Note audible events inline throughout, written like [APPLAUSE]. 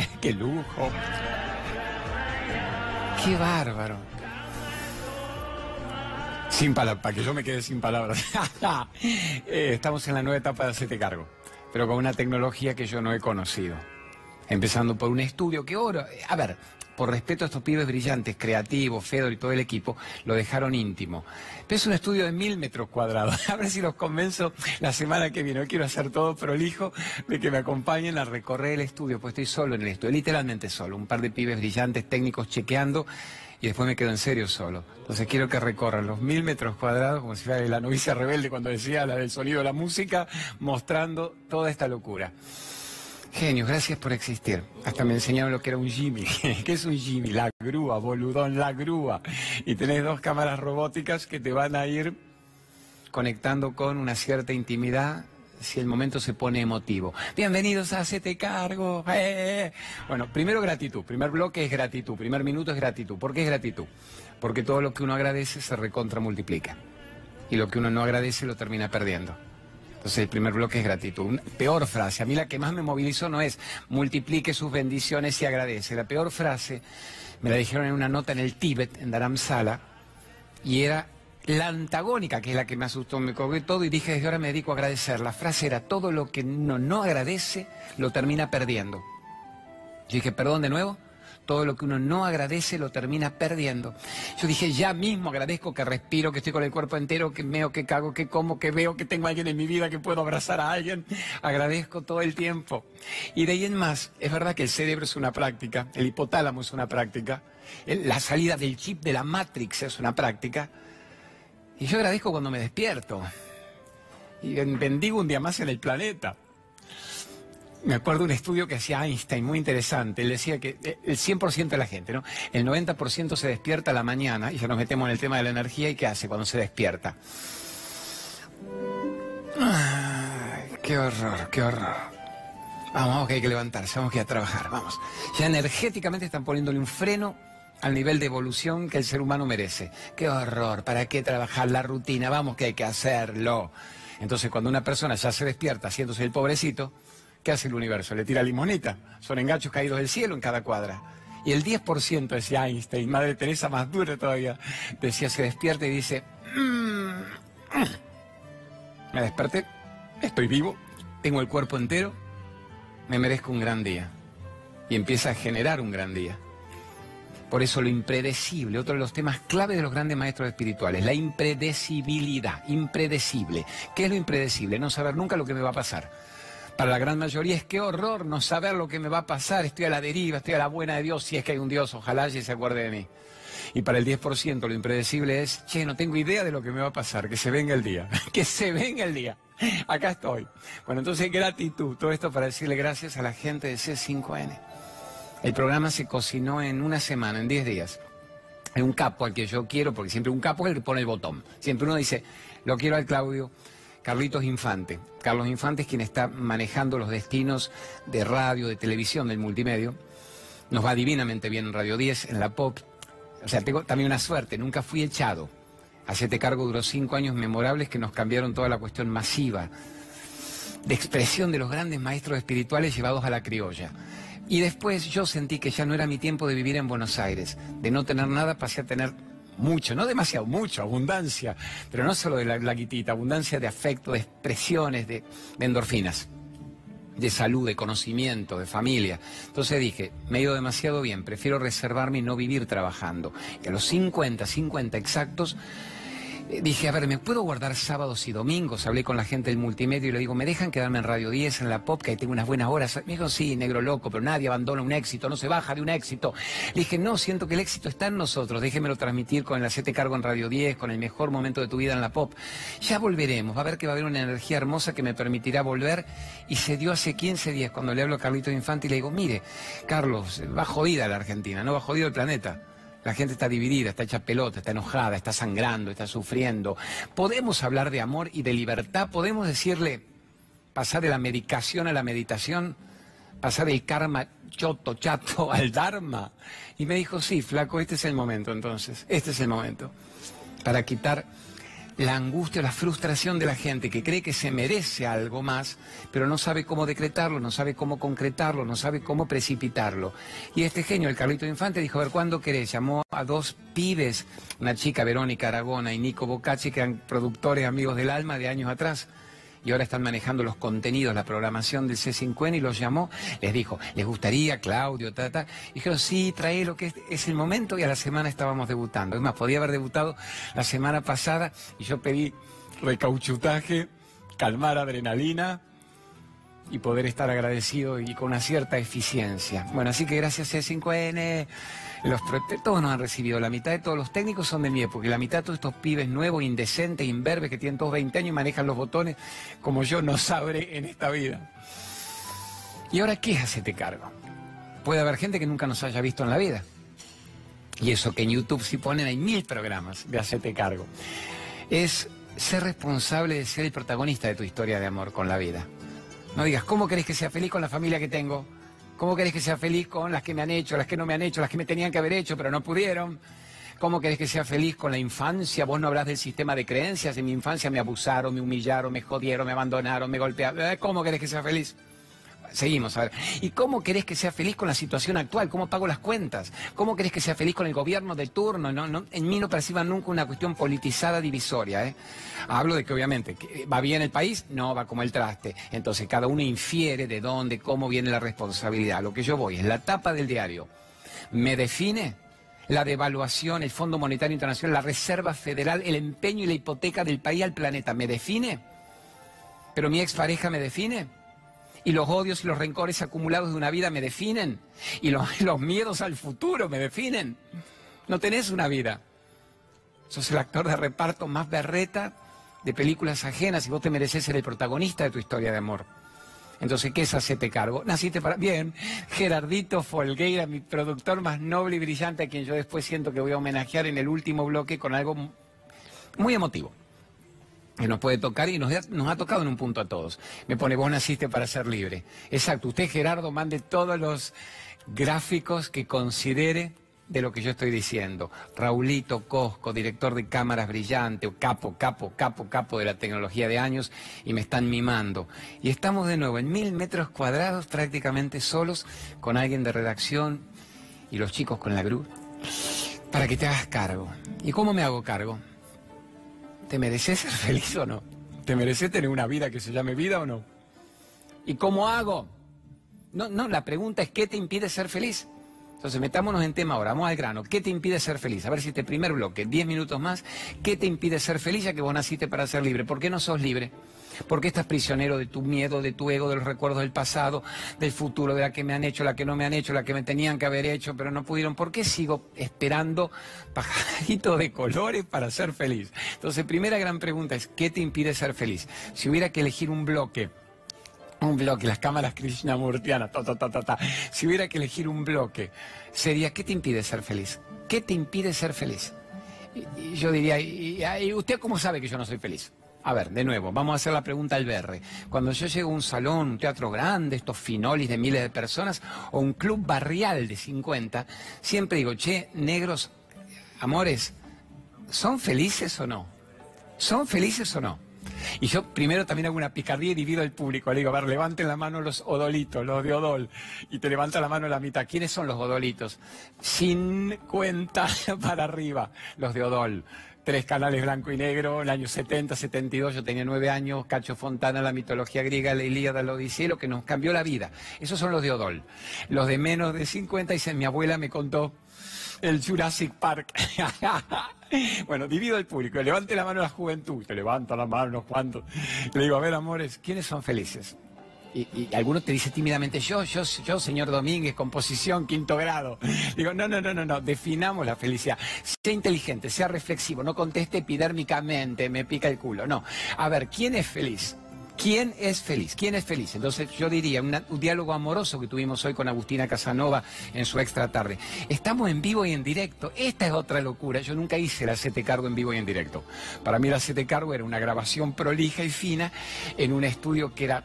[LAUGHS] Qué lujo. Qué bárbaro. Sin palabras, para que yo me quede sin palabras. [LAUGHS] Eh, estamos en la nueva etapa de hacerte cargo, pero con una tecnología que yo no he conocido. Empezando por un estudio que ahora, a ver, por respeto a estos pibes brillantes, creativos, Fedor y todo el equipo, lo dejaron íntimo. Pero es un estudio de mil metros cuadrados. [LAUGHS] A ver si los convenzo la semana que viene. Hoy quiero hacer todo prolijo de que me acompañen a recorrer el estudio, pues estoy solo en el estudio, literalmente solo. Un par de pibes brillantes, técnicos chequeando y después me quedo en serio solo. Entonces quiero que recorran los mil metros cuadrados, como si fuera la novicia rebelde cuando decía la del sonido de la música, mostrando toda esta locura. Genios, gracias por existir. Hasta me enseñaron lo que era un Jimmy. [LAUGHS] ¿Qué es un Jimmy? La grúa, boludón, la grúa. Y tenés dos cámaras robóticas que te van a ir conectando con una cierta intimidad si el momento se pone emotivo. Bienvenidos a Hacete Cargo. [LAUGHS] Bueno, primero gratitud. Primer bloque es gratitud. Primer minuto es gratitud. ¿Por qué es gratitud? Porque todo lo que uno agradece se recontra multiplica. Y lo que uno no agradece lo termina perdiendo. Entonces el primer bloque es gratitud. peor frase, a mí la que más me movilizó no es multiplique sus bendiciones y agradece. La peor frase me la dijeron en una nota en el Tíbet, en Dharamsala, y era la antagónica, que es la que me asustó, me cogió todo y dije, desde ahora me dedico a agradecer. La frase era, todo lo que uno no agradece lo termina perdiendo. Yo dije, perdón de nuevo todo lo que uno no agradece lo termina perdiendo. Yo dije, ya mismo agradezco que respiro, que estoy con el cuerpo entero, que meo, que cago, que como, que veo, que tengo a alguien en mi vida, que puedo abrazar a alguien. Agradezco todo el tiempo. Y de ahí en más, es verdad que el cerebro es una práctica, el hipotálamo es una práctica, la salida del chip de la Matrix es una práctica. Y yo agradezco cuando me despierto. Y bendigo un día más en el planeta. Me acuerdo de un estudio que hacía Einstein, muy interesante. Él decía que eh, el 100% de la gente, ¿no? El 90% se despierta a la mañana, y ya nos metemos en el tema de la energía, ¿y qué hace cuando se despierta? Ay, qué horror, qué horror. Vamos, vamos que hay que levantarse, vamos que a trabajar, vamos. Ya energéticamente están poniéndole un freno al nivel de evolución que el ser humano merece. Qué horror, ¿para qué trabajar la rutina? Vamos que hay que hacerlo. Entonces cuando una persona ya se despierta haciéndose el pobrecito, ¿Qué hace el universo? Le tira limonita. Son engachos caídos del cielo en cada cuadra. Y el 10%, decía Einstein, Madre Teresa más dura todavía, decía, se despierta y dice, mm, me desperté, estoy vivo, tengo el cuerpo entero, me merezco un gran día. Y empieza a generar un gran día. Por eso lo impredecible, otro de los temas clave de los grandes maestros espirituales, la impredecibilidad, impredecible. ¿Qué es lo impredecible? No saber nunca lo que me va a pasar. Para la gran mayoría es qué horror no saber lo que me va a pasar, estoy a la deriva, estoy a la buena de Dios, si es que hay un Dios, ojalá y se acuerde de mí. Y para el 10% lo impredecible es, che, no tengo idea de lo que me va a pasar, que se venga el día, [LAUGHS] que se venga el día. Acá estoy. Bueno, entonces gratitud, todo esto para decirle gracias a la gente de C5N. El programa se cocinó en una semana, en 10 días. Hay un capo al que yo quiero, porque siempre un capo es el que pone el botón. Siempre uno dice, lo quiero al Claudio, Carlitos Infante. Carlos Infante es quien está manejando los destinos de radio, de televisión, del multimedio. Nos va divinamente bien en Radio 10, en la pop. O sea, tengo también una suerte, nunca fui echado. Hacete cargo duró cinco años memorables que nos cambiaron toda la cuestión masiva de expresión de los grandes maestros espirituales llevados a la criolla. Y después yo sentí que ya no era mi tiempo de vivir en Buenos Aires. De no tener nada pasé a tener mucho, no demasiado, mucho, abundancia, pero no solo de la, guitita, abundancia de afecto, de expresiones, de, endorfinas, de salud, de conocimiento, de familia. Entonces dije, me he ido demasiado bien, prefiero reservarme y no vivir trabajando. Y a los 50, 50 exactos, dije, a ver, ¿me puedo guardar sábados y domingos? Hablé con la gente del multimedia y le digo, ¿me dejan quedarme en Radio 10, en la pop, que ahí tengo unas buenas horas? Me dijo, sí, negro loco, pero nadie abandona un éxito, no se baja de un éxito. Le dije, no, siento que el éxito está en nosotros, déjemelo transmitir con el Hacete Cargo en Radio 10, con el mejor momento de tu vida en la pop. Ya volveremos, va a ver que va a haber una energía hermosa que me permitirá volver. Y se dio hace 15 días cuando le hablo a Carlito Infante y le digo, mire, Carlos, va jodida la Argentina, no va jodido el planeta. La gente está dividida, está hecha pelota, está enojada, está sangrando, está sufriendo. Podemos hablar de amor y de libertad, podemos decirle, pasar de la medicación a la meditación, pasar del karma choto, chato [LAUGHS] al dharma. Y me dijo, sí, flaco, este es el momento entonces, este es el momento, para quitar la angustia, la frustración de la gente que cree que se merece algo más, pero no sabe cómo decretarlo, no sabe cómo concretarlo, no sabe cómo precipitarlo. Y este genio, el Carlito Infante, dijo, a ver, ¿cuándo querés? Llamó a dos pibes, una chica, Verónica Aragona y Nico Bocacci, que eran productores amigos del alma de años atrás y ahora están manejando los contenidos, la programación del C5N y los llamó, les dijo, ¿les gustaría, Claudio, ta, ta? Y dijeron, sí, trae lo que es, es, el momento y a la semana estábamos debutando. Es más, podía haber debutado la semana pasada y yo pedí recauchutaje, calmar adrenalina y poder estar agradecido y con una cierta eficiencia. Bueno, así que gracias C5N. Los todos nos han recibido, la mitad de todos los técnicos son de mi época, y la mitad de todos estos pibes nuevos, indecentes, imberbes, que tienen todos 20 años y manejan los botones como yo no sabré en esta vida. ¿Y ahora qué es hacerte cargo? Puede haber gente que nunca nos haya visto en la vida. Y eso que en YouTube si ponen hay mil programas de hacerte cargo. Es ser responsable de ser el protagonista de tu historia de amor con la vida. No digas, ¿cómo querés que sea feliz con la familia que tengo? ¿Cómo querés que sea feliz con las que me han hecho, las que no me han hecho, las que me tenían que haber hecho, pero no pudieron? ¿Cómo querés que sea feliz con la infancia? Vos no hablas del sistema de creencias. En mi infancia me abusaron, me humillaron, me jodieron, me abandonaron, me golpearon. Eh, ¿Cómo querés que sea feliz? Seguimos, a ver. ¿Y cómo querés que sea feliz con la situación actual? ¿Cómo pago las cuentas? ¿Cómo querés que sea feliz con el gobierno de turno? No, en mí no perciban nunca una cuestión politizada divisoria. ¿eh? Hablo de que obviamente va bien el país, no va como el traste. Entonces cada uno infiere de dónde, cómo viene la responsabilidad. Lo que yo voy es la tapa del diario. ¿Me define? La devaluación, el Fondo Monetario Internacional, la Reserva Federal, el empeño y la hipoteca del país al planeta. ¿Me define? ¿Pero mi expareja me define? Y los odios y los rencores acumulados de una vida me definen y [LAUGHS] los, miedos al futuro me definen. No tenés una vida. Sos el actor de reparto más berreta de películas ajenas y vos te mereces ser el protagonista de tu historia de amor. Entonces, ¿qué es hacerte cargo? Naciste para... Bien, Gerardito Folgueira, mi productor más noble y brillante, a quien yo después siento que voy a homenajear en el último bloque con algo muy emotivo que nos puede tocar y nos, ha tocado en un punto a todos. Me pone, vos naciste para ser libre. Exacto, usted Gerardo mande todos los gráficos que considere de lo que yo estoy diciendo. Raulito Cosco, director de cámaras brillante, capo, capo, capo, capo de la tecnología de años, y me están mimando. Y estamos de nuevo en mil metros cuadrados, prácticamente solos, con alguien de redacción y los chicos con la cruz, para que te hagas cargo. ¿Y cómo me hago cargo? ¿Te mereces ser feliz o no? ¿Te mereces tener una vida que se llame vida o no? ¿Y cómo hago? No, no, la pregunta es ¿qué te impide ser feliz? Entonces, metámonos en tema ahora, vamos al grano. ¿Qué te impide ser feliz? A ver si este primer bloque, 10 minutos más, ¿qué te impide ser feliz ya que vos naciste para ser libre? ¿Por qué no sos libre? ¿Por qué estás prisionero de tu miedo, de tu ego, de los recuerdos del pasado, del futuro, de la que me han hecho, la que no me han hecho, la que me tenían que haber hecho, pero no pudieron? ¿Por qué sigo esperando [LAUGHS] pajaritos de colores para ser feliz? Entonces, primera gran pregunta es, ¿qué te impide ser feliz? Si hubiera que elegir un bloque, un bloque, las cámaras Krishnamurtianas, ta, ta, ta, ta, ta. Si hubiera que elegir un bloque, sería, ¿qué te impide ser feliz? ¿Qué te impide ser feliz? Y, yo diría, ¿y, usted cómo sabe que yo no soy feliz? A ver, de nuevo, vamos a hacer la pregunta al BR. Cuando yo llego a un salón, un teatro grande, estos finolis de miles de personas, o un club barrial de 50, siempre digo, che, negros, amores, ¿son felices o no? ¿Son felices o no? Y yo primero también hago una picardía y divido al público. Le digo, a ver, levanten la mano los odolitos, los de odol. Y te levanta la mano la mitad. ¿Quiénes son los odolitos? Sin cuenta [LAUGHS] para arriba, los de odol tres canales blanco y negro, el año 70, 72, yo tenía nueve años, Cacho Fontana, la mitología griega, la Ilíada, la Odisea, lo que nos cambió la vida. Esos son los de Odol. Los de menos de 50, y mi abuela me contó el Jurassic Park. [LAUGHS] [LAUGHS] bueno, divido el público, levante la mano la juventud, te levanta la mano unos cuantos. Le digo, a ver, amores, ¿quiénes son felices? Y, y, alguno te dice tímidamente, yo, yo, yo, señor Domínguez, composición, quinto grado. Digo, no, no, no, no, no, definamos la felicidad. Sea inteligente, sea reflexivo, no conteste epidérmicamente, me pica el culo. No. A ver, ¿quién es feliz? ¿Quién es feliz? ¿Quién es feliz? Entonces yo diría, un diálogo amoroso que tuvimos hoy con Agustina Casanova en su extra tarde. Estamos en vivo y en directo. Esta es otra locura. Yo nunca hice la CT Cargo en vivo y en directo. Para mí la CT Cargo era una grabación prolija y fina en un estudio que era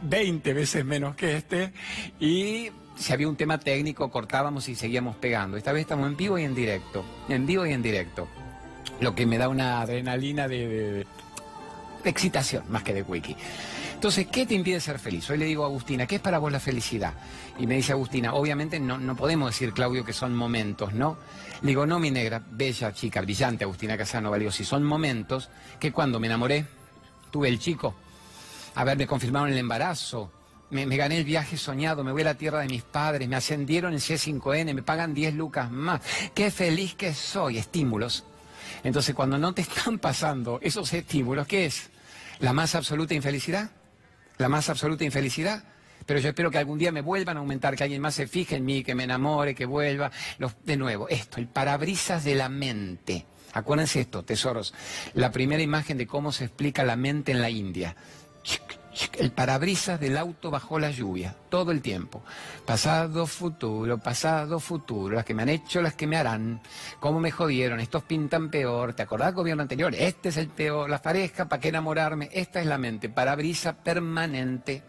20 veces menos que este y si había un tema técnico cortábamos y seguíamos pegando. Esta vez estamos en vivo y en directo, en vivo y en directo. lo que me da una adrenalina de, excitación, más que de wiki. Entonces, ¿qué te impide ser feliz? Hoy le digo a Agustina, ¿qué es para vos la felicidad? Y me dice Agustina, obviamente no, no podemos decir, Claudio, que son momentos, ¿no? Le digo, no, mi negra, bella chica, brillante, Agustina Casano, valió, si son momentos que cuando me enamoré, tuve el chico, a ver, me confirmaron el embarazo, me, me gané el viaje soñado, me voy a la tierra de mis padres, me ascendieron el C5N, me pagan 10 lucas más, qué feliz que soy, estímulos. Entonces, cuando no te están [LAUGHS] pasando esos estímulos, ¿qué es? ¿La más absoluta infelicidad? ¿La más absoluta infelicidad? Pero yo espero que algún día me vuelvan a aumentar, que alguien más se fije en mí, que me enamore, que vuelva. De nuevo, esto, el parabrisas de la mente. Acuérdense esto, tesoros. La primera imagen de cómo se explica la mente en la India. El parabrisas del auto bajo la lluvia, todo el tiempo. Pasado, futuro, pasado, futuro. Las que me han hecho, las que me harán. Cómo me jodieron, estos pintan peor. ¿Te acordás gobierno anterior? Este es el peor. La pareja, ¿para qué enamorarme? Esta es la mente. Parabrisa permanente.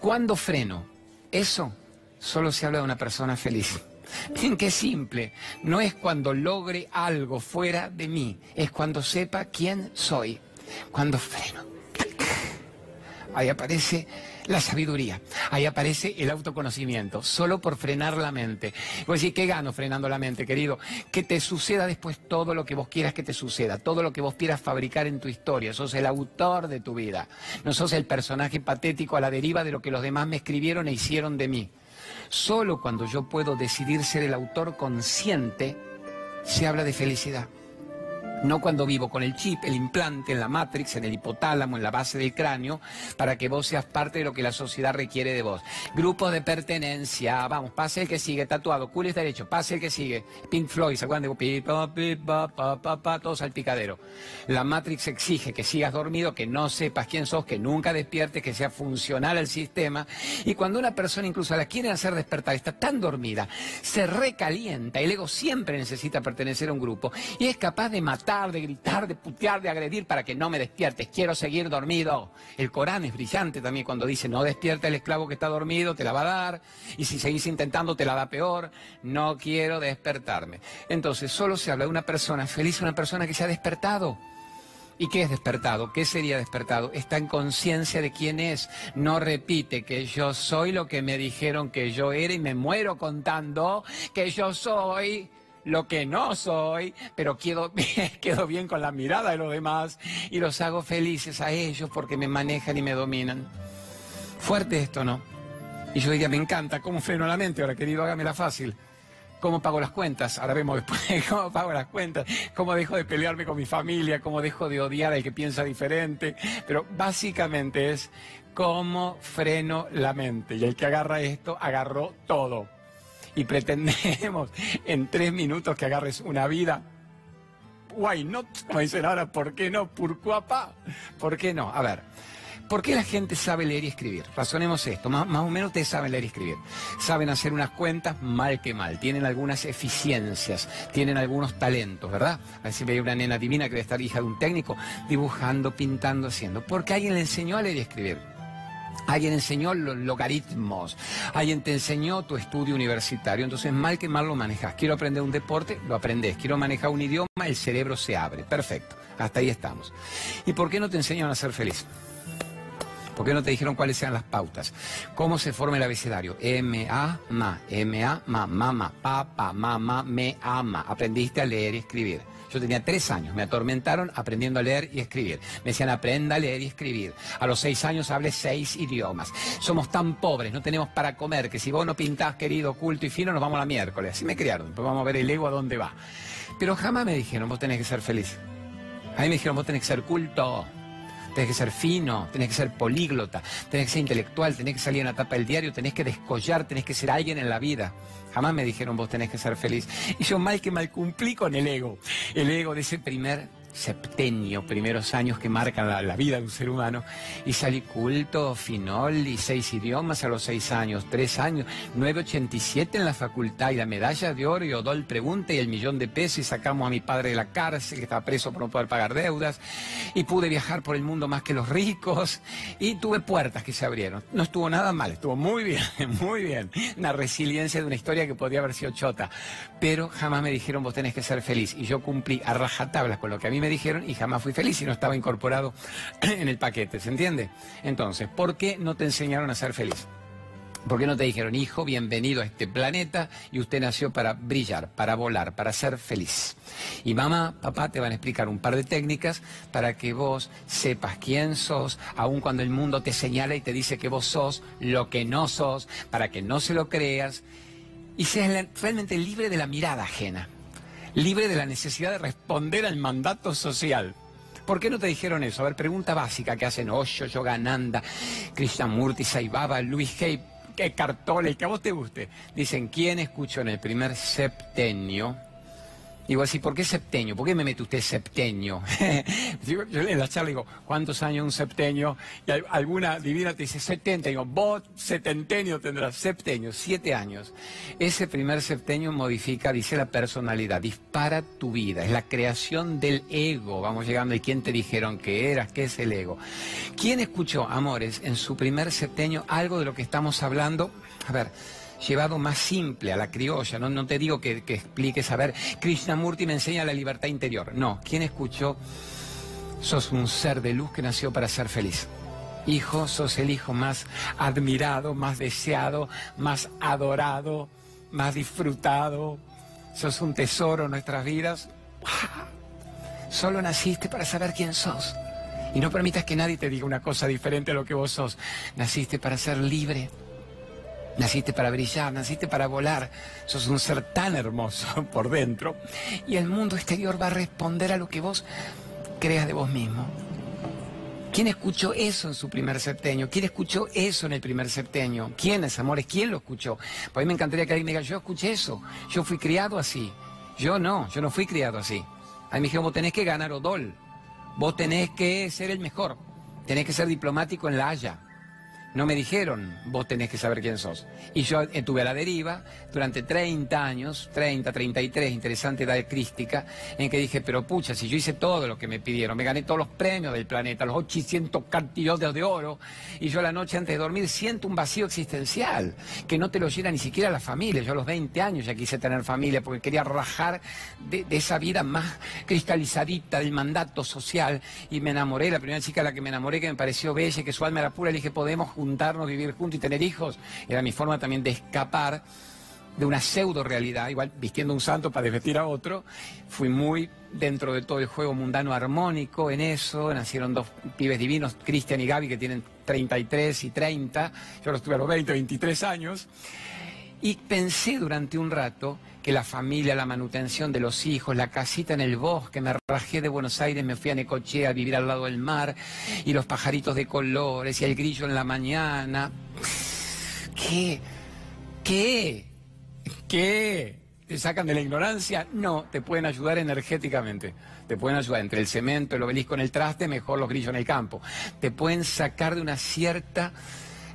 ¿Cuándo freno? Eso solo se habla de una persona feliz. Miren qué simple. No es cuando logre algo fuera de mí, es cuando sepa quién soy. Cuando freno. Ahí aparece la sabiduría, ahí aparece el autoconocimiento, solo por frenar la mente. Vos decís, ¿qué gano frenando la mente, querido? Que te suceda después todo lo que vos quieras que te suceda, todo lo que vos quieras fabricar en tu historia. Sos el autor de tu vida, no sos el personaje patético a la deriva de lo que los demás me escribieron e hicieron de mí. Solo cuando yo puedo decidir ser el autor consciente, se habla de felicidad. No cuando vivo con el chip, el implante en la matrix, en el hipotálamo, en la base del cráneo, para que vos seas parte de lo que la sociedad requiere de vos. Grupo de pertenencia, vamos, pase el que sigue, tatuado, culo derecho, pase el que sigue. Pink Floyd, ¿se acuerdan de pi, pa, pi, pa, pa, pa, pa, todo salpicadero? La matrix exige que sigas dormido, que no sepas quién sos, que nunca despiertes, que sea funcional el sistema. Y cuando una persona incluso la quieren hacer despertar, está tan dormida, se recalienta, el ego siempre necesita pertenecer a un grupo y es capaz de matar, de gritar, de putear, de agredir para que no me despiertes, quiero seguir dormido. El Corán es brillante también cuando dice, no despierta el esclavo que está dormido, te la va a dar, y si seguís intentando te la da peor, no quiero despertarme. Entonces, solo se habla de una persona feliz, una persona que se ha despertado. ¿Y qué es despertado? ¿Qué sería despertado? Está en conciencia de quién es. No repite que yo soy lo que me dijeron que yo era y me muero contando que yo soy lo que no soy, pero quedo [LAUGHS] quedo bien con la mirada de los demás y los hago felices a ellos porque me manejan y me dominan. Fuerte esto, ¿no? Y yo diría, me encanta, ¿cómo freno la mente? Ahora, querido, hágamela fácil. ¿Cómo pago las cuentas? Ahora vemos después cómo pago las cuentas, cómo dejo de pelearme con mi familia, cómo dejo de odiar al que piensa diferente. Pero básicamente es cómo freno la mente. Y el que agarra esto, agarró todo. Y pretendemos en tres minutos que agarres una vida. Why not? Como dicen ahora, ¿por qué no? ¿Por qué no? A ver. ¿Por qué la gente sabe leer y escribir? Razonemos esto, más, más o menos ustedes saben leer y escribir. Saben hacer unas cuentas mal que mal, tienen algunas eficiencias, tienen algunos talentos, ¿verdad? A veces veía una nena divina que debe estar hija de un técnico, dibujando, pintando, haciendo. Porque alguien le enseñó a leer y escribir. Alguien enseñó los logaritmos, alguien te enseñó tu estudio universitario, entonces mal que mal lo manejas. Quiero aprender un deporte, lo aprendes. Quiero manejar un idioma, el cerebro se abre. Perfecto, hasta ahí estamos. ¿Y por qué no te enseñan a ser feliz? ¿Por qué no te dijeron cuáles eran las pautas? ¿Cómo se forma el abecedario? M, A, ma, M, A, ma, mama, papá, mamá, me ama. Aprendiste a leer y escribir. Yo tenía tres años, me atormentaron aprendiendo a leer y escribir. Me decían, aprenda a leer y escribir. A los seis años hablé seis idiomas. Somos tan pobres, no tenemos para comer, que si vos no pintás, querido, culto y fino, nos vamos a la miércoles. Así me criaron, después vamos a ver el ego a dónde va. Pero jamás me dijeron, vos tenés que ser feliz. A mí me dijeron, vos tenés que ser culto. Tenés que ser fino, tenés que ser políglota, tenés que ser intelectual, tenés que salir en la tapa del diario, tenés que descollar, tenés que ser alguien en la vida. Jamás me dijeron vos tenés que ser feliz. Y yo mal que mal cumplí con el ego. El ego de ese primer septenio, primeros años que marcan la, vida de un ser humano, y salí culto, finol y seis idiomas a los seis años, tres años, 987 en la facultad y la medalla de oro y Odol pregunta y el millón de pesos y sacamos a mi padre de la cárcel que estaba preso por no poder pagar deudas y pude viajar por el mundo más que los ricos y tuve puertas que se abrieron. No estuvo nada mal, estuvo muy bien, [LAUGHS] muy bien. Una resiliencia de una historia que podía haber sido chota, pero jamás me dijeron vos tenés que ser feliz y yo cumplí a rajatablas con lo que a mí me dijeron y jamás fui feliz y no estaba incorporado en el paquete, ¿se entiende? Entonces, ¿por qué no te enseñaron a ser feliz? ¿Por qué no te dijeron, hijo, bienvenido a este planeta y usted nació para brillar, para volar, para ser feliz? Y mamá, papá te van a explicar un par de técnicas para que vos sepas quién sos, aun cuando el mundo te señala y te dice que vos sos lo que no sos, para que no se lo creas y seas realmente libre de la mirada ajena libre de la necesidad de responder al mandato social. ¿Por qué no te dijeron eso? A ver, pregunta básica que hacen Osho, Yogananda, Krishnamurti, Saibaba, Luis Hay, que Cartole, que a vos te guste. Dicen, ¿quién escuchó en el primer septenio Digo así, ¿por qué septenio? ¿Por qué me mete usted septenio? [LAUGHS] yo, en la charla digo, ¿cuántos años un septenio? Y alguna divina te dice 70. Digo, vos setentenio tendrás, septenio, siete años. Ese primer septenio modifica, dice la personalidad, dispara tu vida, es la creación del ego. Vamos llegando, ¿y quién te dijeron que eras? ¿Qué es el ego? ¿Quién escuchó, amores, en su primer septenio algo de lo que estamos hablando? A ver, llevado más simple a la criolla. No, te digo que, que expliques, a ver, Krishnamurti me enseña la libertad interior. No, ¿quién escuchó? Sos un ser de luz que nació para ser feliz. Hijo, sos el hijo más admirado, más deseado, más adorado, más disfrutado. Sos un tesoro en nuestras vidas. Solo naciste para saber quién sos. Y no permitas que nadie te diga una cosa diferente a lo que vos sos. Naciste para ser libre Naciste para brillar, naciste para volar. Sos un ser tan hermoso [LAUGHS] por dentro. Y el mundo exterior va a responder a lo que vos creas de vos mismo. ¿Quién escuchó eso en su primer septenio? ¿Quién escuchó eso en el primer septenio? ¿Quiénes, amores? ¿Quién lo escuchó? Pues a mí me encantaría que alguien me diga, yo escuché eso. Yo fui criado así. Yo no, yo no fui criado así. A mí me dijeron, vos tenés que ganar Odol. Vos tenés que ser el mejor. Tenés que ser diplomático en La Haya. No me dijeron, vos tenés que saber quién sos. Y yo estuve a la deriva durante 30 años, 30, 33, interesante edad crística, en que dije, pero pucha, si yo hice todo lo que me pidieron, me gané todos los premios del planeta, los 800 cartillones de oro, y yo la noche antes de dormir siento un vacío existencial, que no te lo llena ni siquiera la familia. Yo a los 20 años ya quise tener familia porque quería rajar de, de esa vida más cristalizadita del mandato social, y me enamoré, la primera chica a la que me enamoré, que me pareció bella, que su alma era pura, le dije, podemos juntarnos, vivir juntos y tener hijos. Era mi forma también de escapar de una pseudo realidad, igual vistiendo un santo para desvestir a otro. Fui muy dentro de todo el juego mundano armónico en eso. Nacieron dos pibes divinos, Cristian y Gaby, que tienen 33 y 30. Yo los tuve a los 20, 23 años. Y pensé durante un rato que la familia, la manutención de los hijos, la casita en el bosque, me rajé de Buenos Aires, me fui a Necochea a vivir al lado del mar, y los pajaritos de colores, y el grillo en la mañana. ¿Qué? ¿Qué? ¿Qué? ¿Te sacan de la ignorancia? No, te pueden ayudar energéticamente. Te pueden ayudar entre el cemento, el obelisco en el traste, mejor los grillos en el campo. Te pueden sacar de una cierta,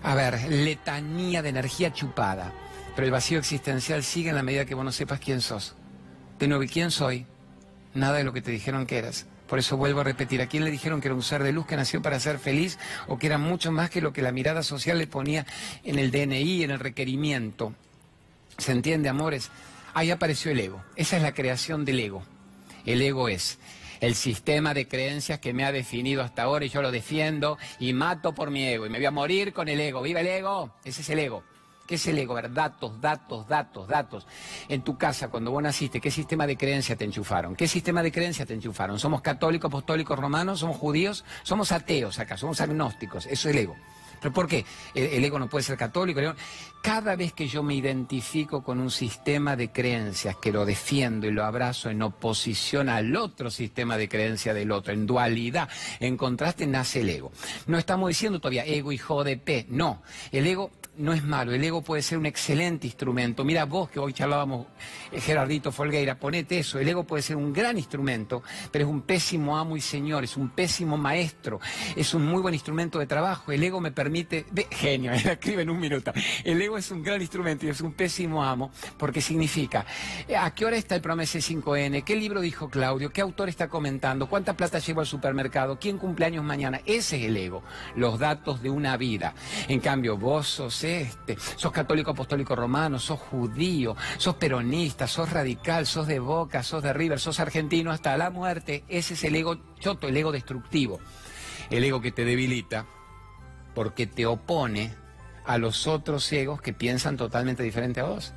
a ver, letanía de energía chupada. Pero el vacío existencial sigue en la medida que vos no sepas quién sos. De nuevo, ¿quién soy? Nada de lo que te dijeron que eras. Por eso vuelvo a repetir, ¿a quién le dijeron que era un ser de luz que nació para ser feliz o que era mucho más que lo que la mirada social le ponía en el DNI, en el requerimiento? ¿Se entiende, amores? Ahí apareció el ego. Esa es la creación del ego. El ego es el sistema de creencias que me ha definido hasta ahora y yo lo defiendo y mato por mi ego y me voy a morir con el ego. ¡Viva el ego! Ese es el ego. ¿Qué es el ego? Datos, datos, datos, datos. En tu casa, cuando vos naciste, ¿qué sistema de creencia te enchufaron? ¿Qué sistema de creencia te enchufaron? ¿Somos católicos, apostólicos, romanos? ¿Somos judíos? ¿Somos ateos acá? ¿Somos agnósticos? Eso es el ego. ¿Pero por qué? El, ego no puede ser católico. Cada vez que yo me identifico con un sistema de creencias que lo defiendo y lo abrazo en oposición al otro sistema de creencias del otro, en dualidad, en contraste, nace el ego. No estamos diciendo todavía ego hijo de no. El ego no es malo, el ego puede ser un excelente instrumento. Mira vos que hoy charlábamos, eh, Gerardito Folgueira, ponete eso, el ego puede ser un gran instrumento, pero es un pésimo amo y señor, es un pésimo maestro, es un muy buen instrumento de trabajo. El ego me permite, genio, [LAUGHS] escribe en un minuto, el ego es un gran instrumento y es un pésimo amo, porque significa, eh, ¿a qué hora está el programa C5N? ¿Qué libro dijo Claudio? ¿Qué autor está comentando? ¿Cuánta plata llevo al supermercado? ¿Quién cumpleaños mañana? Ese es el ego, los datos de una vida. En cambio, vos sos este, sos católico apostólico romano, sos judío, sos peronista, sos radical, sos de Boca, sos de River, sos argentino hasta la muerte. Ese es el ego choto, el ego destructivo. El ego que te debilita porque te opone a los otros egos que piensan totalmente diferente a vos.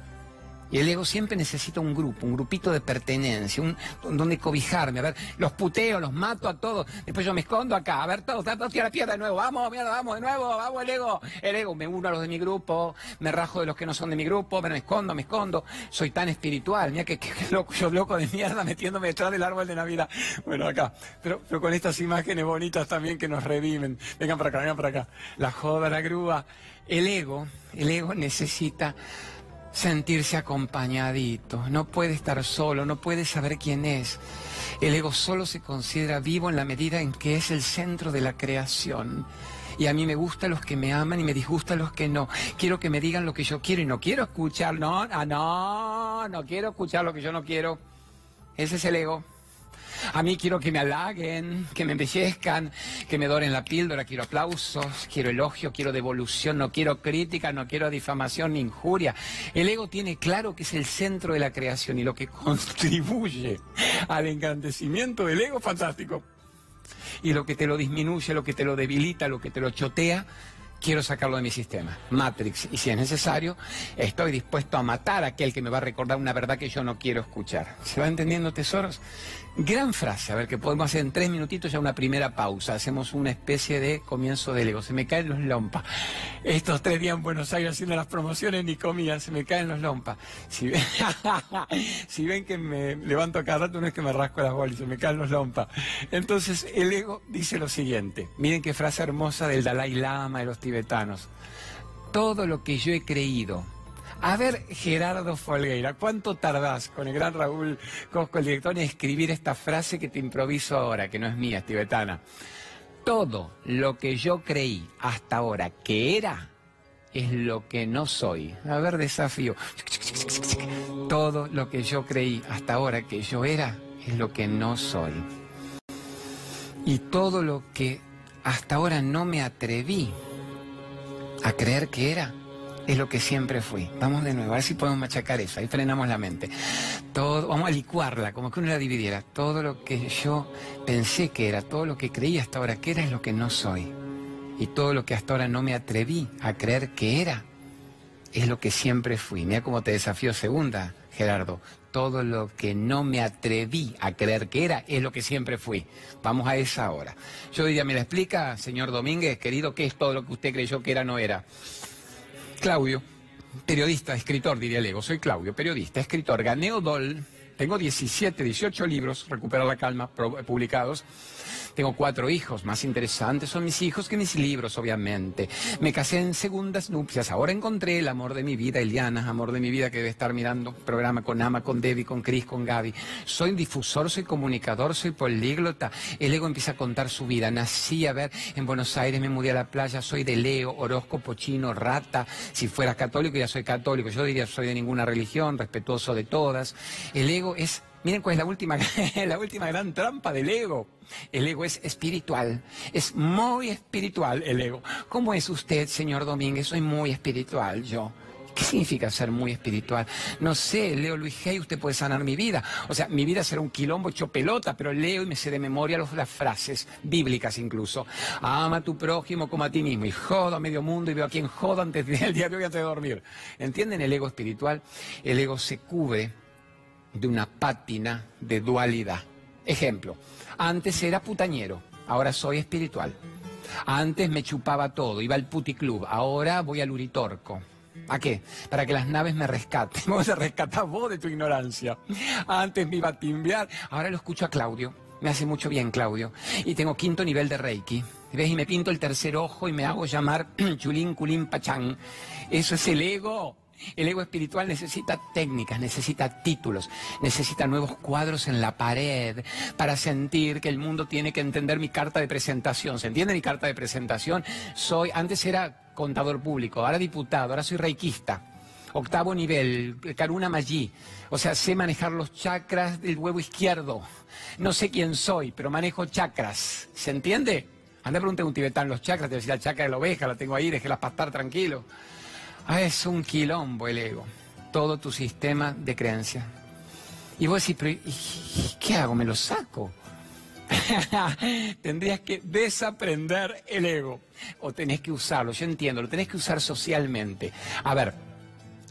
Y el ego siempre necesita un grupo, un grupito de pertenencia, un donde cobijarme. A ver, los puteo, los mato a todos. Después yo me escondo acá. A ver, todos, todos a la piedra de nuevo. Vamos, mierda, vamos de nuevo. Vamos, el ego. El ego, me uno a los de mi grupo, me rajo de los que no son de mi grupo, me escondo, me escondo. Soy tan espiritual. Mira que, loco, yo loco de mierda metiéndome detrás del árbol de Navidad. Bueno, acá. Pero, pero con estas imágenes bonitas también que nos reviven. Vengan para acá, vengan para acá. La joda, la grúa. El ego, el ego necesita sentirse acompañadito, no puede estar solo, no puede saber quién es. El ego solo se considera vivo en la medida en que es el centro de la creación. Y a mí me gustan los que me aman y me disgustan los que no. Quiero que me digan lo que yo quiero y no quiero escuchar, no, ah, no, no quiero escuchar lo que yo no quiero. Ese es el ego. A mí quiero que me halaguen, que me embellezcan, que me doren la píldora, quiero aplausos, quiero elogio, quiero devolución, no quiero crítica, no quiero difamación ni injuria. El ego tiene claro que es el centro de la creación y lo que [LAUGHS] contribuye al engrandecimiento del ego, fantástico. Y lo que te lo disminuye, lo que te lo debilita, lo que te lo chotea, quiero sacarlo de mi sistema. Matrix. Y si es necesario, estoy dispuesto a matar a aquel que me va a recordar una verdad que yo no quiero escuchar. ¿Se va entendiendo, tesoros? Gran frase, a ver, que podemos hacer en tres minutitos ya una primera pausa. Hacemos una especie de comienzo de Lego. Se me caen los lompas. Estos tres días en Buenos Aires haciendo las promociones ni comía, se me caen los lompas. Si ven, [LAUGHS] si ven que me levanto cada rato, no es que me rasco las bolas, se me caen los lompas. Entonces, el ego dice lo siguiente. Miren qué frase hermosa del Dalai Lama, de los tibetanos. Todo lo que yo he creído a ver, Gerardo Folgueira, ¿cuánto tardás con el gran Raúl Cosco, el director, en escribir esta frase que te improviso ahora, que no es mía, es tibetana? Todo lo que yo creí hasta ahora que era, es lo que no soy. A ver, desafío. Todo lo que yo creí hasta ahora que yo era, es lo que no soy. Y todo lo que hasta ahora no me atreví a creer que era, es lo que siempre fui. Vamos de nuevo, a ver si podemos machacar eso, ahí frenamos la mente. Todo, vamos a licuarla, como que uno la dividiera. Todo lo que yo pensé que era, todo lo que creí hasta ahora que era es lo que no soy. Y todo lo que hasta ahora no me atreví a creer que era, es lo que siempre fui. Mira cómo te desafío segunda, Gerardo. Todo lo que no me atreví a creer que era es lo que siempre fui. Vamos a esa hora. Yo diría, ¿me la explica, señor Domínguez, querido, qué es todo lo que usted creyó que era no era? Claudio, periodista, escritor, diría Lego. Soy Claudio, periodista, escritor. Gané Odol. Tengo 17, 18 libros, Recuperar la Calma, publicados. Tengo cuatro hijos, más interesantes son mis hijos que mis libros, obviamente. Me casé en segundas nupcias, ahora encontré el amor de mi vida, Eliana, amor de mi vida que debe estar mirando programa con Ama, con Debbie, con Chris, con Gaby. Soy difusor, soy comunicador, soy políglota. El ego empieza a contar su vida. Nací, a ver, en Buenos Aires, me mudé a la playa, soy de Leo, horóscopo chino, rata. Si fuera católico, ya soy católico. Yo diría, soy de ninguna religión, respetuoso de todas. El ego es Miren cuál es la última, [LAUGHS] la última gran trampa del ego. El ego es espiritual, es muy espiritual el ego. ¿Cómo es usted, señor Domínguez? Soy muy espiritual yo. ¿Qué significa ser muy espiritual? No sé, leo Luis Hay, usted puede sanar mi vida. O sea, mi vida será un quilombo hecho pelota, pero leo y me sé de memoria las frases, bíblicas incluso. Ama a tu prójimo como a ti mismo y jodo a medio mundo y veo a quien jodo antes del día de hoy antes de dormir. ¿Entienden el ego espiritual? El ego se cubre de una pátina de dualidad. Ejemplo, antes era putañero, ahora soy espiritual. Antes me chupaba todo, iba al puticlub, ahora voy al uritorco. ¿A qué? Para que las naves me rescaten. [LAUGHS] Vamos a rescatar vos de tu ignorancia. Antes me iba a timbear, ahora lo escucho a Claudio. Me hace mucho bien, Claudio. Y tengo quinto nivel de Reiki. ¿Ves? Y me pinto el tercer ojo y me hago llamar [CLEARS THROAT] Chulín Culín Pachán. Eso es el ego. El ego espiritual necesita técnicas, necesita títulos, necesita nuevos cuadros en la pared para sentir que el mundo tiene que entender mi carta de presentación. ¿Se entiende mi carta de presentación? Soy, antes era contador público, ahora diputado, ahora soy reikista. Octavo nivel, Karuna Maggi. O sea, sé manejar los chakras del huevo izquierdo. No sé quién soy, pero manejo chakras. ¿Se entiende? Anda pregunta a un tibetano los chakras, te decía el chakra de la oveja, la tengo ahí, déjela pastar tranquilo. Ah, es un quilombo el ego, todo tu sistema de creencias. Y vos decís, pero ¿qué hago? ¿Me lo saco? [LAUGHS] Tendrías que desaprender el ego o tenés que usarlo, yo entiendo, lo tenés que usar socialmente. A ver,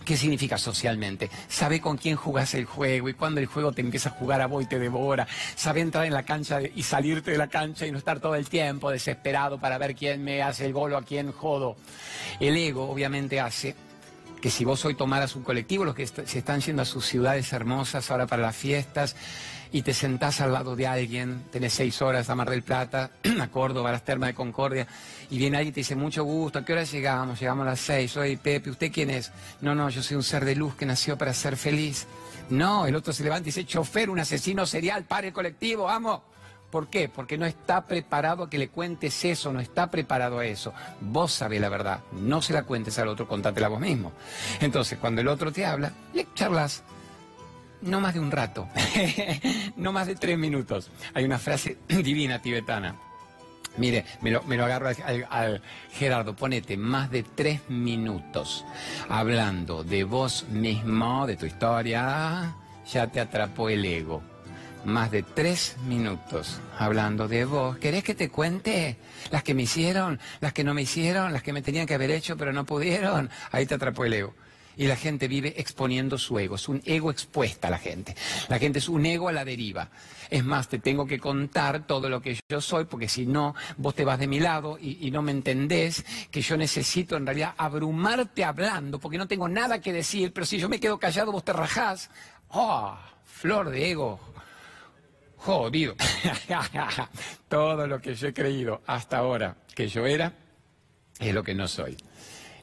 ¿Qué significa socialmente? Sabe con quién jugás el juego y cuando el juego te empieza a jugar a vos y te devora. Sabe entrar en la cancha y salirte de la cancha y no estar todo el tiempo desesperado para ver quién me hace el gol o a quién jodo. El ego obviamente hace que si vos hoy tomaras un colectivo, los que se están yendo a sus ciudades hermosas ahora para las fiestas, y te sentás al lado de alguien, tenés seis horas a Mar del Plata, [CLEARS THROAT] a Córdoba, a las termas de Concordia, y viene alguien y te dice, mucho gusto, ¿a qué hora llegamos? Llegamos a las seis, soy Pepe, ¿usted quién es? No, no, yo soy un ser de luz que nació para ser feliz. No, el otro se levanta y dice, chofer, un asesino serial, pare el colectivo, vamos. ¿Por qué? Porque no está preparado a que le cuentes eso, no está preparado a eso. Vos sabés la verdad, no se la cuentes al otro, contátela vos mismo. Entonces, cuando el otro te habla, le charlas no más de un rato, [LAUGHS] no más de tres minutos. Hay una frase [CLEARS THROAT] divina tibetana. Mire, me lo, agarro al, Gerardo, ponete más de tres minutos hablando de vos mismo, de tu historia, ya te atrapó el ego. Más de tres minutos hablando de vos. ¿Querés que te cuente? Las que me hicieron, las que no me hicieron, las que me tenían que haber hecho pero no pudieron. Ahí te atrapó el ego y la gente vive exponiendo su ego. Es un ego expuesta la gente. La gente es un ego a la deriva. Es más, te tengo que contar todo lo que yo soy, porque si no, vos te vas de mi lado y, no me entendés que yo necesito en realidad abrumarte hablando, porque no tengo nada que decir, pero si yo me quedo callado, vos te rajás. ¡Oh! Flor de ego. Jodido. [LAUGHS] todo lo que yo he creído hasta ahora que yo era, es lo que no soy.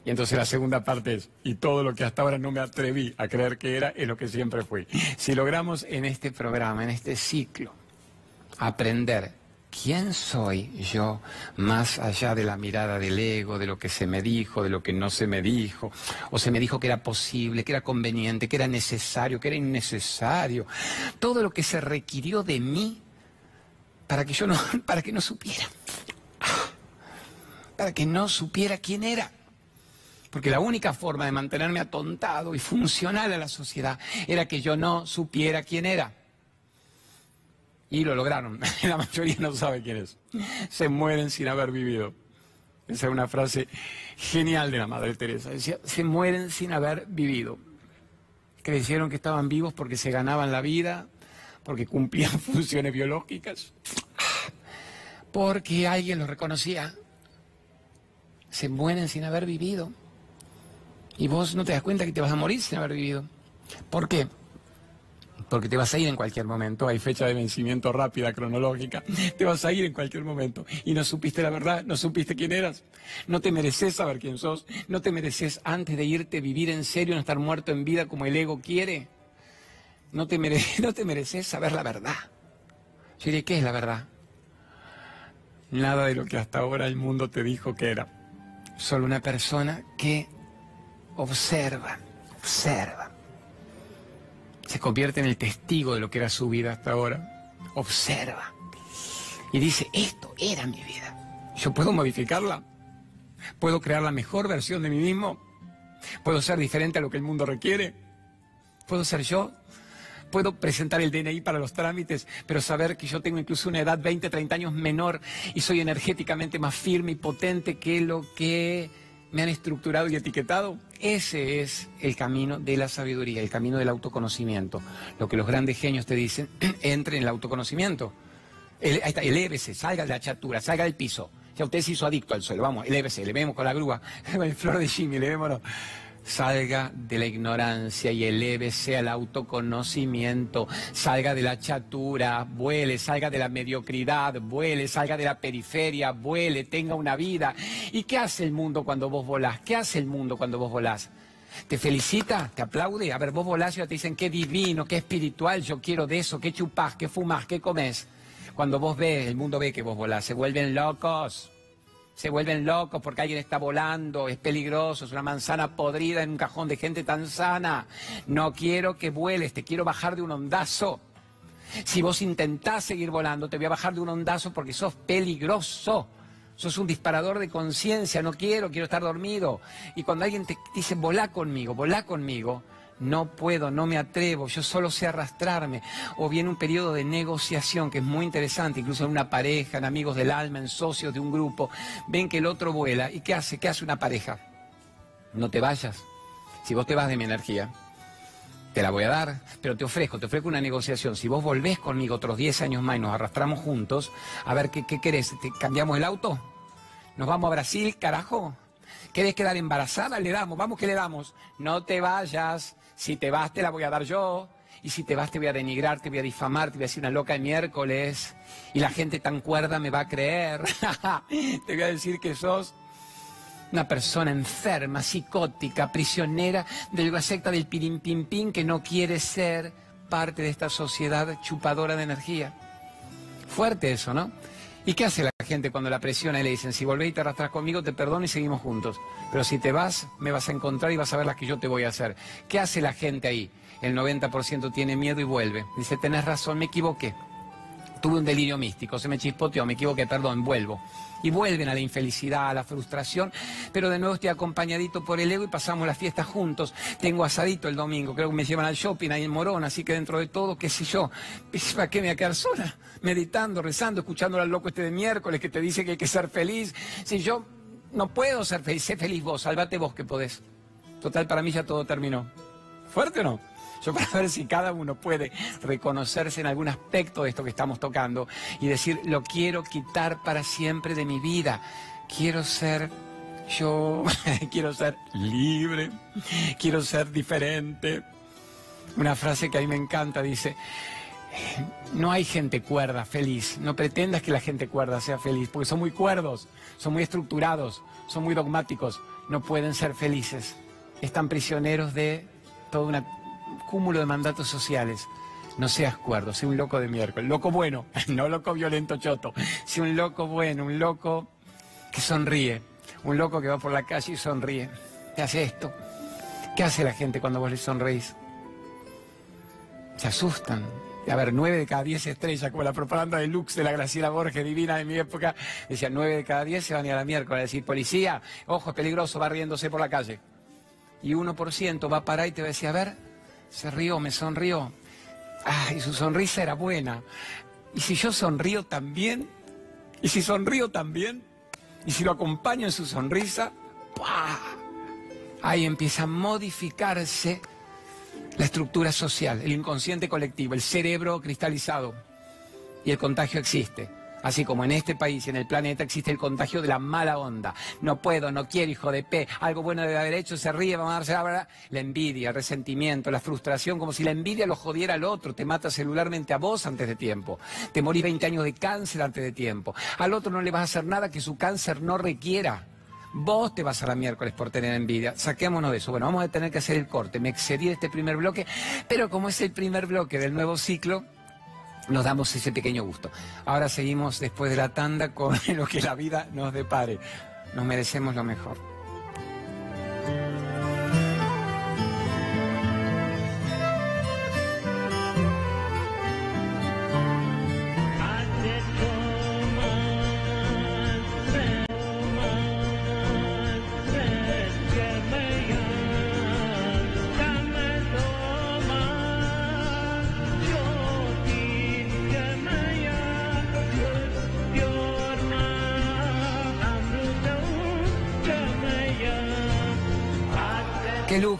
Y entonces la segunda parte es, y todo lo que hasta ahora no me atreví a creer que era, es lo que siempre fui. Si logramos en este programa, en este ciclo, aprender quién soy yo más allá de la mirada del ego, de lo que se me dijo, de lo que no se me dijo, o se me dijo que era posible, que era conveniente, que era necesario, que era innecesario, todo lo que se requirió de mí para que yo no, [LAUGHS] para que no supiera, para que no supiera quién era. Porque la única forma de mantenerme atontado y funcional a la sociedad era que yo no supiera quién era. Y lo lograron. [LAUGHS] La mayoría no sabe quién es. Se mueren sin haber vivido. Esa es una frase genial de la Madre Teresa. Decía, se mueren sin haber vivido. Creyeron que estaban vivos porque se ganaban la vida, porque cumplían [LAUGHS] funciones biológicas, porque alguien los reconocía. Se mueren sin haber vivido. Y vos no te das cuenta que te vas a morir sin haber vivido. ¿Por qué? Porque te vas a ir en cualquier momento, hay fecha de vencimiento rápida, cronológica, te vas a ir en cualquier momento y no supiste la verdad, no supiste quién eras, no te mereces saber quién sos, no te mereces antes de irte vivir en serio, no estar muerto en vida como el ego quiere, no te, [LAUGHS] no te mereces saber la verdad. Yo diré, ¿qué es la verdad? Nada de lo que hasta ahora el mundo te dijo que era. Solo una persona que observa, observa. Se convierte en el testigo de lo que era su vida hasta ahora. Observa. Y dice, esto era mi vida. Yo puedo modificarla. Puedo crear la mejor versión de mí mismo. Puedo ser diferente a lo que el mundo requiere. Puedo ser yo. Puedo presentar el DNI para los trámites, pero saber que yo tengo incluso una edad 20, 30 años menor y soy energéticamente más firme y potente que lo que me han estructurado y etiquetado. Ese es el camino de la sabiduría, el camino del autoconocimiento. Lo que los grandes genios te dicen, [CLEARS THROAT] entre en el autoconocimiento. ahí está, elévese, salga de la chatura, salga del piso. Ya usted se hizo adicto al suelo, vamos, elévese, le vemos con la grúa, [LAUGHS] el flor de Jimmy, le. Salga de la ignorancia y elévese al autoconocimiento, salga de la chatura, vuele, salga de la mediocridad, vuele, salga de la periferia, vuele, tenga una vida. ¿Y qué hace el mundo cuando vos volás? ¿Qué hace el mundo cuando vos volás? ¿Te felicita? ¿Te aplaude? A ver, vos volás y te dicen qué divino, qué espiritual, yo quiero de eso, qué chupás, qué fumás, qué comes. Cuando vos ves, el mundo ve que vos volás, se vuelven locos se vuelven locos porque alguien está volando, es peligroso, es una manzana podrida en un cajón de gente tan sana. No quiero que vueles, te quiero bajar de un ondazo. Si vos intentás seguir volando, te voy a bajar de un ondazo porque sos peligroso. Sos un disparador de conciencia, no quiero, quiero estar dormido. Y cuando alguien te dice, volá conmigo, volá conmigo, no puedo, no me atrevo, yo solo sé arrastrarme. O viene un periodo de negociación que es muy interesante, incluso en una pareja, en amigos del alma, en socios de un grupo, ven que el otro vuela. ¿Y qué hace? ¿Qué hace una pareja? No te vayas. Si vos te vas de mi energía, te la voy a dar, pero te ofrezco, te ofrezco una negociación. Si vos volvés conmigo otros 10 años más y nos arrastramos juntos, a ver, ¿qué, qué querés? ¿Te cambiamos el auto? ¿Nos vamos a Brasil, carajo? ¿Querés quedar embarazada? Le damos, vamos que le damos. No te vayas. Si te vas, te la voy a dar yo. Y si te vas, te voy a denigrar, te voy a difamar, te voy a decir una loca de miércoles. Y la gente tan cuerda me va a creer. [LAUGHS] te voy a decir que sos una persona enferma, psicótica, prisionera de la secta del pirim que no quiere ser parte de esta sociedad chupadora de energía. Fuerte eso, ¿no? ¿Y qué hace la gente cuando la presiona y le dicen, si volvéis y te arrastras conmigo, te perdono y seguimos juntos? Pero si te vas, me vas a encontrar y vas a ver las que yo te voy a hacer. ¿Qué hace la gente ahí? El 90% tiene miedo y vuelve. Dice, tenés razón, me equivoqué. Tuve un delirio místico, se me chispoteó, me equivoqué, perdón, vuelvo y vuelven a la infelicidad, a la frustración, pero de nuevo estoy acompañadito por el ego y pasamos las fiestas juntos. Tengo asadito el domingo, creo que me llevan al shopping ahí en Morón, así que dentro de todo, qué sé yo, ¿para qué me voy a quedar sola? Meditando, rezando, escuchando al loco este de miércoles que te dice que hay que ser feliz. Si yo no puedo ser feliz, sé feliz vos, salvate vos que podés. Total, para mí ya todo terminó. ¿Fuerte o no? Yo para ver si cada uno puede reconocerse en algún aspecto de esto que estamos tocando y decir, lo quiero quitar para siempre de mi vida. Quiero ser yo, [LAUGHS] quiero ser libre, quiero ser diferente. Una frase que a mí me encanta dice, no hay gente cuerda, feliz. No pretendas que la gente cuerda sea feliz, porque son muy cuerdos, son muy estructurados, son muy dogmáticos, no pueden ser felices. Están prisioneros de toda una cúmulo de mandatos sociales. No seas cuerdo, sé un loco de miércoles. Loco bueno, [LAUGHS] no loco violento choto. Sé un loco bueno, un loco que sonríe. Un loco que va por la calle y sonríe. ¿Qué hace esto? ¿Qué hace la gente cuando vos le sonreís? Se asustan. A ver, nueve de cada diez estrellas, como la propaganda de Lux de la Graciela Borges, divina de mi época, decía, nueve de cada diez se van a ir a la miércoles a decir, policía, ojo, peligroso, va riéndose por la calle. Y 1% va a parar y te va a decir, a ver, se rió, me sonrió. Ah, y su sonrisa era buena. ¿Y si yo sonrío también? ¿Y si sonrío también? ¿Y si lo acompaño en su sonrisa? Ahí empieza a modificarse la estructura social, el inconsciente colectivo, el cerebro cristalizado. Y el contagio existe. Así como en este país y en el planeta existe el contagio de la mala onda. No puedo, no quiero, hijo de P. Algo bueno debe haber hecho, se ríe, vamos a darse la. La envidia, el resentimiento, la frustración, como si la envidia lo jodiera al otro. Te mata celularmente a vos antes de tiempo. Te morís 20 años de cáncer antes de tiempo. Al otro no le vas a hacer nada que su cáncer no requiera. Vos te vas a la miércoles por tener envidia. Saquémonos de eso. Bueno, vamos a tener que hacer el corte. Me excedí de este primer bloque, pero como es el primer bloque del nuevo ciclo, nos damos ese pequeño gusto. Ahora seguimos después de la tanda con [LAUGHS] lo que la vida nos depare. Nos merecemos lo mejor.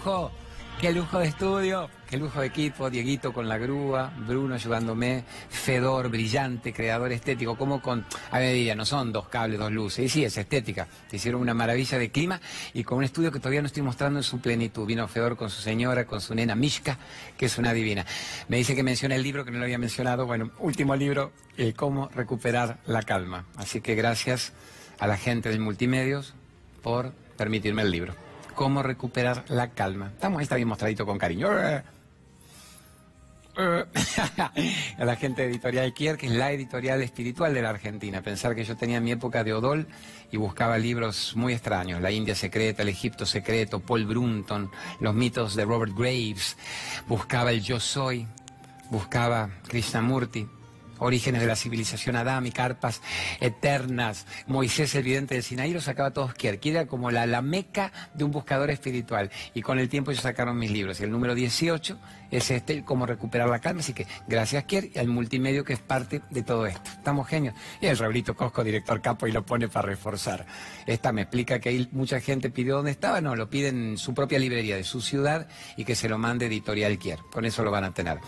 lujo, qué lujo de estudio, qué lujo de equipo, Dieguito con la grúa, Bruno ayudándome, Fedor, brillante, creador estético, como con, a medida, no son dos cables, dos luces, y sí, es estética, te hicieron una maravilla de clima y con un estudio que todavía no estoy mostrando en su plenitud. Vino Fedor con su señora, con su nena Mishka, que es una divina. Me dice que menciona el libro que no lo había mencionado, bueno, último libro, eh, cómo recuperar la calma. Así que gracias a la gente de Multimedios por permitirme el libro. Cómo recuperar la calma. Estamos ahí, está bien mostradito con cariño. [LAUGHS] a la gente de Editorial Kier, que es la editorial espiritual de la Argentina. Pensar que yo tenía mi época de Odol y buscaba libros muy extraños. La India secreta, el Egipto secreto, Paul Brunton, los mitos de Robert Graves. Buscaba el Yo Soy, buscaba Krishnamurti. Orígenes de la civilización Adán y carpas eternas, Moisés el vidente del Sinaí, lo sacaba todos Kier, que era como la, la meca de un buscador espiritual. Y con el tiempo ellos sacaron mis libros. Y el número 18 es este, cómo recuperar la calma. Así que gracias Kier y al multimedio que es parte de todo esto. Estamos genios. Y el Raulito Cosco, director capo, y lo pone para reforzar. Esta me explica que ahí mucha gente pidió dónde estaba. No, lo piden en su propia librería de su ciudad y que se lo mande Editorial Kier. Con eso lo van a tener.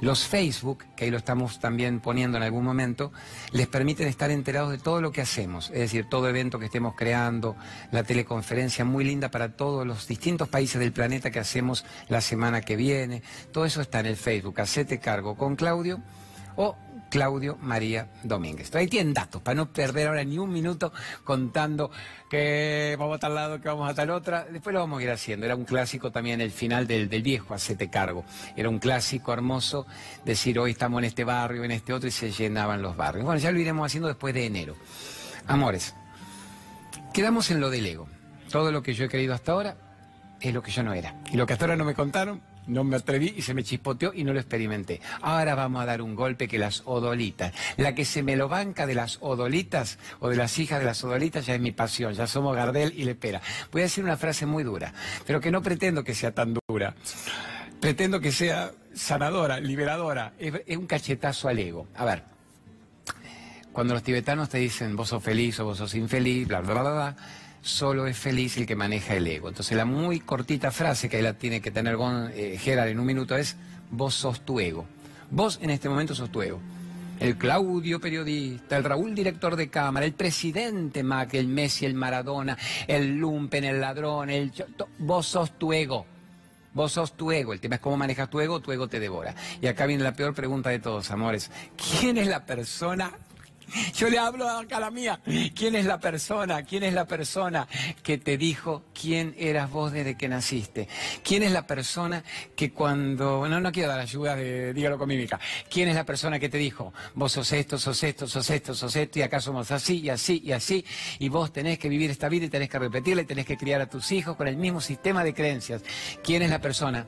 Los Facebook, que ahí lo estamos también poniendo en algún momento, les permiten estar enterados de todo lo que hacemos, es decir, todo evento que estemos creando, la teleconferencia muy linda para todos los distintos países del planeta que hacemos la semana que viene, todo eso está en el Facebook, hacete cargo con Claudio o Claudio María Domínguez. Ahí tienen datos, para no perder ahora ni un minuto contando que vamos a tal lado, que vamos a tal otra. Después lo vamos a ir haciendo. Era un clásico también el final del, viejo Hacete Cargo. Era un clásico hermoso decir hoy estamos en este barrio, en este otro y se llenaban los barrios. Bueno, ya lo iremos haciendo después de enero. Amores, quedamos en lo del ego. Todo lo que yo he querido hasta ahora es lo que yo no era. Y lo que hasta ahora no me contaron no me atreví y se me chispoteó y no lo experimenté. Ahora vamos a dar un golpe que las odolitas. La que se me lo banca de las odolitas o de las hijas de las odolitas ya es mi pasión. Ya somos Gardel y Lepera. Voy a decir una frase muy dura, pero que no pretendo que sea tan dura. Pretendo que sea sanadora, liberadora. Es, es un cachetazo al ego. A ver, cuando los tibetanos te dicen vos sos feliz o vos sos infeliz, bla, bla, bla, bla solo es feliz el que maneja el ego. Entonces la muy cortita frase que la tiene que tener eh, Gerard en un minuto es, vos sos tu ego. Vos en este momento sos tu ego. El Claudio periodista, el Raúl director de cámara, el presidente Mac, el Messi, el Maradona, el Lumpen, el ladrón, el... Vos sos tu ego. Vos sos tu ego. El tema es cómo manejas tu ego, tu ego te devora. Y acá viene la peor pregunta de todos, amores. ¿Quién es la persona [LAUGHS] yo le hablo a la mía. ¿Quién es la persona? ¿Quién es la persona que te dijo quién eras vos desde que naciste? ¿Quién es la persona que cuando... Bueno, no quiero dar ayuda de... Dígalo con mímica. ¿Quién es la persona que te dijo, vos sos esto, sos esto, sos esto, sos esto, y acá somos así, y así, y así, y vos tenés que vivir esta vida y tenés que repetirla y tenés que criar a tus hijos con el mismo sistema de creencias? ¿Quién es la persona?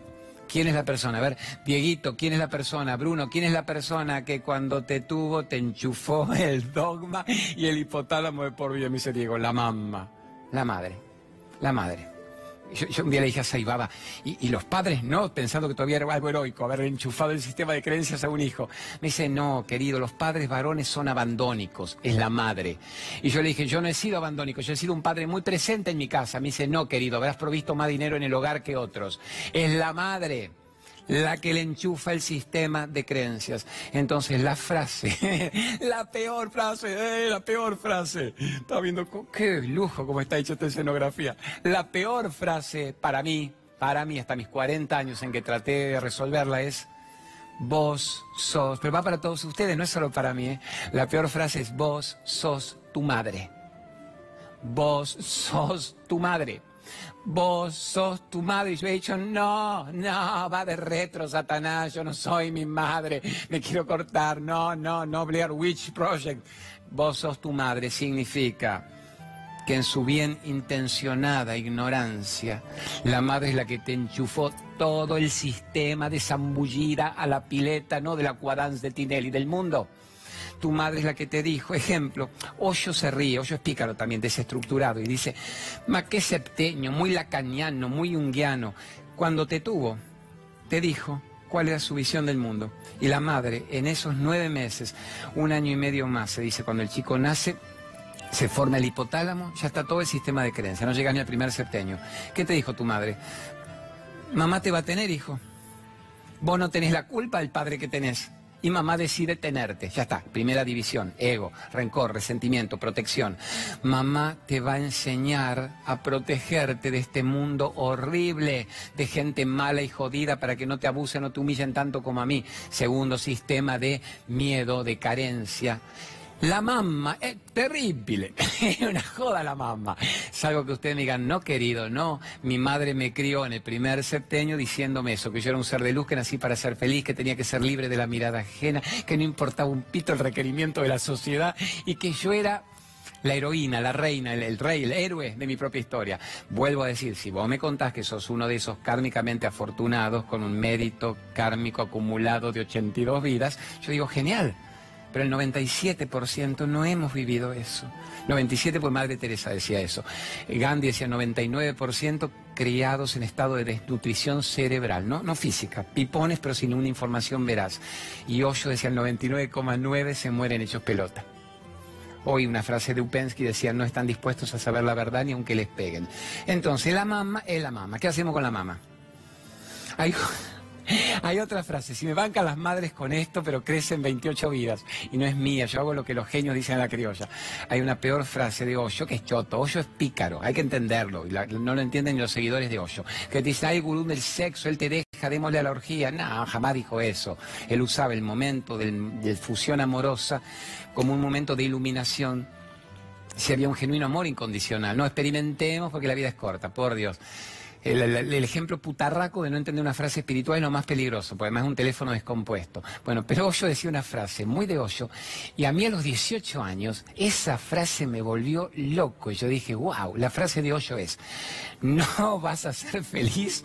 ¿Quién es la persona? A ver, Dieguito, ¿quién es la persona? Bruno, ¿quién es la persona que cuando te tuvo te enchufó [LAUGHS] el dogma y el hipotálamo de por vida? Me dice Diego, la mamá, la madre, la madre. Yo, un día le dije a Saibaba, y, los padres no, pensando que todavía era algo heroico, haber enchufado el sistema de creencias a un hijo. Me dice, no, querido, los padres varones son abandónicos, es la madre. Y yo le dije, yo no he sido abandónico, yo he sido un padre muy presente en mi casa. Me dice, no, querido, habrás provisto más dinero en el hogar que otros. Es la madre la que le enchufa el sistema de creencias. Entonces, la frase, [LAUGHS] la peor frase, la peor frase. Está viendo qué lujo como está hecha esta escenografía. La peor frase para mí, para mí, hasta mis 40 años en que traté de resolverla es, vos sos, pero va para todos ustedes, no es solo para mí, ¿eh? la peor frase es, vos sos tu madre. Vos sos tu madre vos sos tu madre. Y yo he dicho, no, no, va de retro, Satanás, yo no soy mi madre, me quiero cortar, no, no, no, Blair Witch Project. Vos sos tu madre significa que en su bien intencionada ignorancia, la madre es la que te enchufó todo el sistema de zambullida a la pileta, no de la cuadance de Tinelli, del mundo tu madre es la que te dijo. Ejemplo, Hoyo se ríe, Hoyo es pícaro también, desestructurado, y dice, ma qué septeño, muy lacaniano, muy unguiano. Cuando te tuvo, te dijo cuál era su visión del mundo. Y la madre, en esos nueve meses, un año y medio más, se dice, cuando el chico nace, se forma el hipotálamo, ya está todo el sistema de creencia, no llega ni al primer septenio. ¿Qué te dijo tu madre? Mamá te va a tener, hijo. Vos no tenés la culpa del padre que tenés. Y mamá decide tenerte. Ya está. Primera división. Ego, rencor, resentimiento, protección. Mamá te va a enseñar a protegerte de este mundo horrible, de gente mala y jodida para que no te abusen, no te humillen tanto como a mí. Segundo sistema de miedo, de carencia. La mamá es terrible, [LAUGHS] es una joda la mamá. Es algo que ustedes me digan, no querido, no. Mi madre me crió en el primer septenio diciéndome eso, que yo era un ser de luz, que nací para ser feliz, que tenía que ser libre de la mirada ajena, que no importaba un pito el requerimiento de la sociedad y que yo era la heroína, la reina, el, el, rey, el héroe de mi propia historia. Vuelvo a decir, si vos me contás que sos uno de esos kármicamente afortunados con un mérito kármico acumulado de 82 vidas, yo digo, genial pero el 97% no hemos vivido eso. 97, pues Madre Teresa decía eso. Gandhi decía 99% criados en estado de desnutrición cerebral, ¿no? no física, pipones pero sin una información veraz. Y Osho decía el 99,9 se mueren hechos pelota. Hoy una frase de Upensky decía, no están dispuestos a saber la verdad ni aunque les peguen. Entonces, la mamá es la mamá. ¿Qué hacemos con la mamá? Hay... Hay otra frase, si me bancan las madres con esto, pero crecen 28 vidas. Y no es mía, yo hago lo que los genios dicen en la criolla. Hay una peor frase de Osho que es choto. Osho es pícaro, hay que entenderlo. Y no lo entienden los seguidores de Osho. Que dice, ay, gurú del sexo, él te deja, démosle a la orgía. No, jamás dijo eso. Él usaba el momento de fusión amorosa como un momento de iluminación si había un genuino amor incondicional. No experimentemos porque la vida es corta, por Dios. El, ejemplo putarraco de no entender una frase espiritual es lo más peligroso, porque además es un teléfono descompuesto. Bueno, pero Hoyo decía una frase muy de Hoyo, y a mí a los 18 años esa frase me volvió loco. Y yo dije, wow, la frase de Hoyo es, no [LAUGHS] vas a ser feliz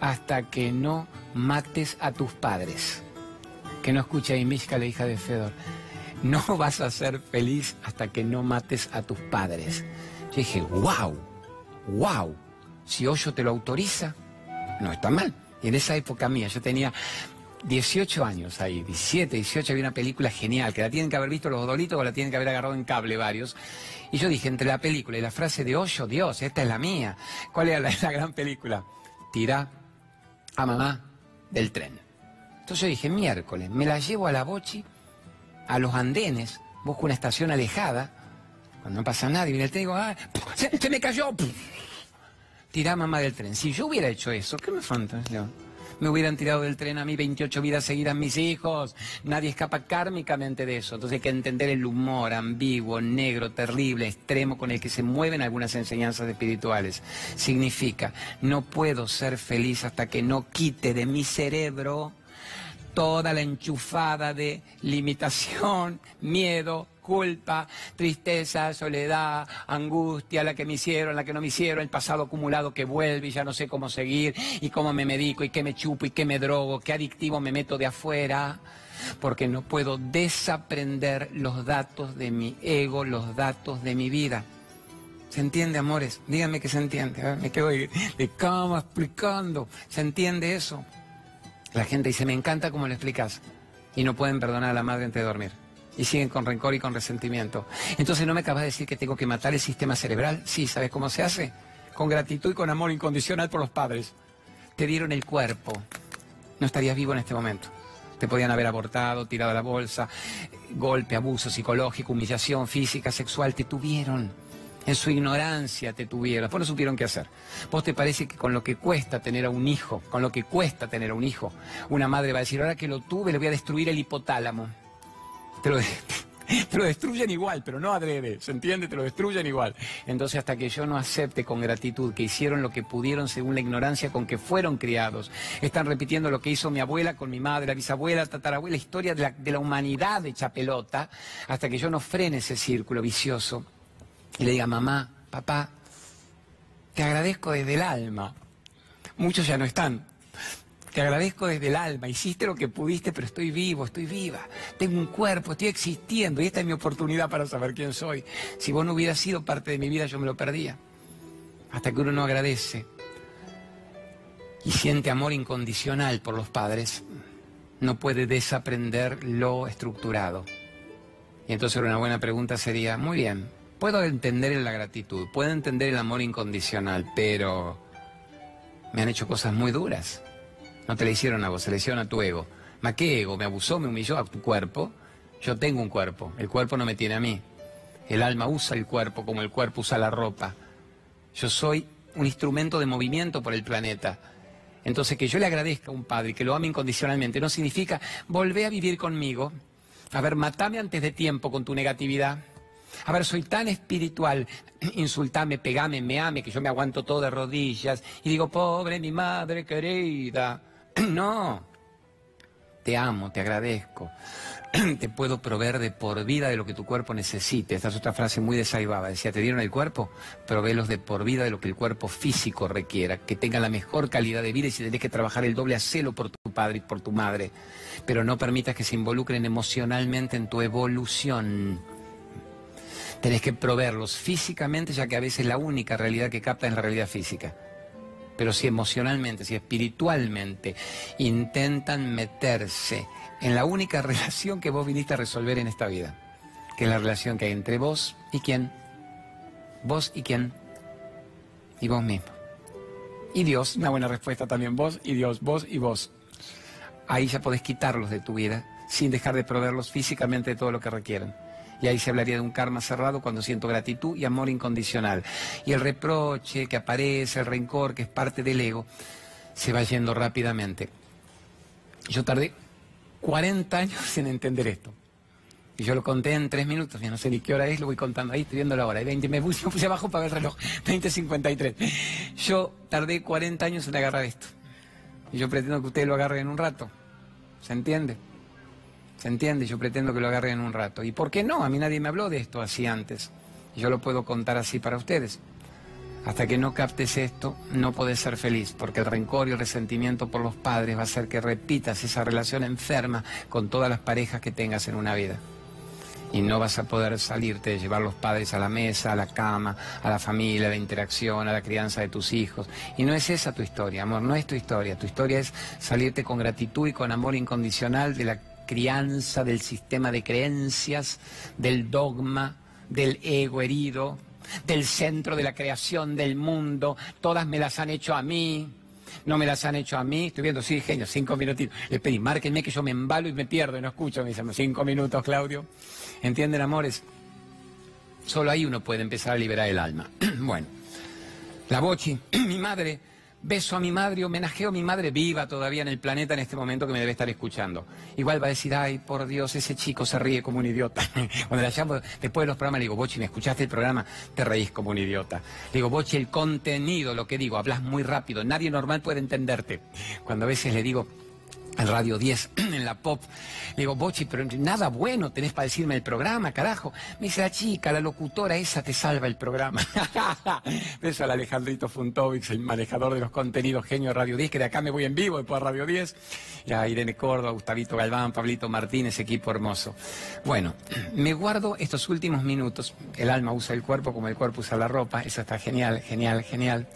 hasta que no mates a tus padres. Que no escucha a Imishka, la hija de Fedor. No vas a ser feliz hasta que no mates a tus padres. Yo dije, wow, wow si Hoyo te lo autoriza, no está mal. Y en esa época mía, yo tenía 18 años ahí, 17, 18, había una película genial, que la tienen que haber visto los dolitos o la tienen que haber agarrado en cable varios. Y yo dije, entre la película y la frase de Hoyo, Dios, esta es la mía. ¿Cuál era la, [LAUGHS] la gran película? Tira a mamá del tren. Entonces yo dije, miércoles, me la llevo a la bochi, a los andenes, busco una estación alejada, cuando no pasa nadie, viene el tren y digo, ah, [LAUGHS] se, se me cayó tirá mamá del tren. Si yo hubiera hecho eso, ¿qué me falta? Me hubieran tirado del tren a mí 28 vidas seguidas mis hijos. Nadie escapa kármicamente de eso. Entonces hay que entender el humor ambiguo, negro, terrible, extremo con el que se mueven algunas enseñanzas espirituales. Significa, no puedo ser feliz hasta que no quite de mi cerebro toda la enchufada de limitación, miedo, culpa, tristeza, soledad, angustia, la que me hicieron, la que no me hicieron, el pasado acumulado que vuelve y ya no sé cómo seguir, y cómo me medico, y qué me chupo, y qué me drogo, qué adictivo me meto de afuera, porque no puedo desaprender los datos de mi ego, los datos de mi vida. ¿Se entiende, amores? Díganme que se entiende. Me quedo de, de cama explicando. ¿Se entiende eso? La gente dice, me encanta cómo lo explicas. Y no pueden perdonar a la madre antes de dormir y siguen con rencor y con resentimiento. Entonces no me acabas de decir que tengo que matar el sistema cerebral. Sí, ¿sabes cómo se hace? Con gratitud y con amor incondicional por los padres. Te dieron el cuerpo. No estarías vivo en este momento. Te podían haber abortado, tirado a la bolsa, golpe, abuso psicológico, humillación física, sexual. Te tuvieron. En su ignorancia te tuvieron. Después no supieron qué hacer. ¿Vos te parece que con lo que cuesta tener a un hijo, con lo que cuesta tener a un hijo, una madre va a decir, ahora que lo tuve, le voy a destruir el hipotálamo? [LAUGHS] te lo, destruyen igual, pero no adrede, ¿se entiende? Te lo destruyen igual. Entonces, hasta que yo no acepte con gratitud que hicieron lo que pudieron según la ignorancia con que fueron criados, están repitiendo lo que hizo mi abuela con mi madre, la bisabuela, tatarabuela, la historia de la, de la humanidad hecha pelota, hasta que yo no frene ese círculo vicioso y le diga, mamá, papá, te agradezco desde el alma. Muchos ya no están, te agradezco desde el alma, hiciste lo que pudiste, pero estoy vivo, estoy viva, tengo un cuerpo, estoy existiendo y esta es mi oportunidad para saber quién soy. Si vos no hubieras sido parte de mi vida, yo me lo perdía. Hasta que uno no agradece y siente amor incondicional por los padres, no puede desaprender lo estructurado. Y entonces una buena pregunta sería, muy bien, puedo entender la gratitud, puedo entender el amor incondicional, pero Me han hecho cosas muy duras. No te le hicieron a vos, se le hicieron a tu ego. ¿Ma qué ego? Me abusó, me humilló a tu cuerpo. Yo tengo un cuerpo, el cuerpo no me tiene a mí. El alma usa el cuerpo como el cuerpo usa la ropa. Yo soy un instrumento de movimiento por el planeta. Entonces, que yo le agradezca a un padre que lo ame incondicionalmente no significa volver a vivir conmigo. A ver, matame antes de tiempo con tu negatividad. A ver, soy tan espiritual, [CLEARS THROAT] insultame, pegame, me ame, que yo me aguanto todo de rodillas y digo, pobre mi madre querida. [CLEARS THROAT] No, te amo, te agradezco. [CLEARS THROAT] te puedo proveer de por vida de lo que tu cuerpo necesite. Esta es otra frase muy desaibada. Decía, te dieron el cuerpo, proveelos de por vida de lo que el cuerpo físico requiera, que tenga la mejor calidad de vida y si tenés que trabajar el doble, hacelo por tu padre y por tu madre. Pero no permitas que se involucren emocionalmente en tu evolución. Tenés que proveerlos físicamente, ya que a veces la única realidad que capta es la realidad física pero si emocionalmente, si espiritualmente intentan meterse en la única [LAUGHS] relación que vos viniste a resolver en esta vida, que es la relación que hay entre vos y quién. Vos y quién. Y vos mismo. Y Dios, una buena respuesta también, vos y Dios, vos y vos. Ahí ya podés quitarlos de tu vida sin dejar de proveerlos físicamente de todo lo que requieren. Y ahí se hablaría de un karma cerrado cuando siento gratitud y amor incondicional. Y el reproche que aparece, el rencor que es parte del ego, se va yendo rápidamente. Yo tardé 40 años en entender esto. Y yo lo conté en tres minutos, ya no sé ni qué hora es, lo voy contando ahí, estoy viendo la hora. Y 20, me puse, puse abajo para ver el reloj, [LAUGHS] 20.53. Yo tardé 40 años en agarrar esto. Y yo pretendo que ustedes lo agarren en un rato. ¿Se entiende? ¿Se entiende? Yo pretendo que lo agarren en un rato. ¿Y por qué no? A mí nadie me habló de esto así antes. Yo lo puedo contar así para ustedes. Hasta que no captes esto, no podés ser feliz, porque el rencor y el resentimiento por los padres va a hacer que repitas esa relación enferma con todas las parejas que tengas en una vida. Y no vas a poder salirte de llevar los padres a la mesa, a la cama, a la familia, a la interacción, a la crianza de tus hijos. Y no es esa tu historia, amor, no es tu historia. Tu historia es salirte con gratitud y con amor incondicional de la crianza, del sistema de creencias, del dogma, del ego herido, del centro de la creación del mundo, todas me las han hecho a mí, no me las han hecho a mí, estoy viendo, sí, genio, cinco minutitos, les pedí, márquenme que yo me embalo y me pierdo y no escucho, me dicen, cinco minutos, Claudio, ¿entienden, amores? Solo ahí uno puede empezar a liberar el alma. [CLEARS THROAT] bueno, la Bochi, [CLEARS THROAT] mi madre, beso a mi madre, homenajeo a mi madre viva todavía en el planeta en este momento que me debe estar escuchando. Igual va a decir, ay, por Dios, ese chico se ríe como un idiota. [LAUGHS] Cuando la llamo después de los programas, le digo, Bochi, ¿me escuchaste el programa? Te reís como un idiota. Le digo, Bochi, el contenido, lo que digo, hablas muy rápido, nadie normal puede entenderte. Cuando a veces le digo, al Radio 10, [CLEARS THROAT] en la pop. Le digo, Bochi, pero nada bueno tenés para decirme el programa, carajo. Me dice la chica, la locutora esa te salva el programa. [LAUGHS] Beso al Alejandrito Funtovic, el manejador de los contenidos genio de Radio 10, que de acá me voy en vivo después a Radio 10. Y a Irene Córdoba, Gustavito Galván, Pablito Martínez, equipo hermoso. Bueno, [CLEARS THROAT] me guardo estos últimos minutos. El alma usa el cuerpo como el cuerpo usa la ropa. Eso está genial, genial, genial.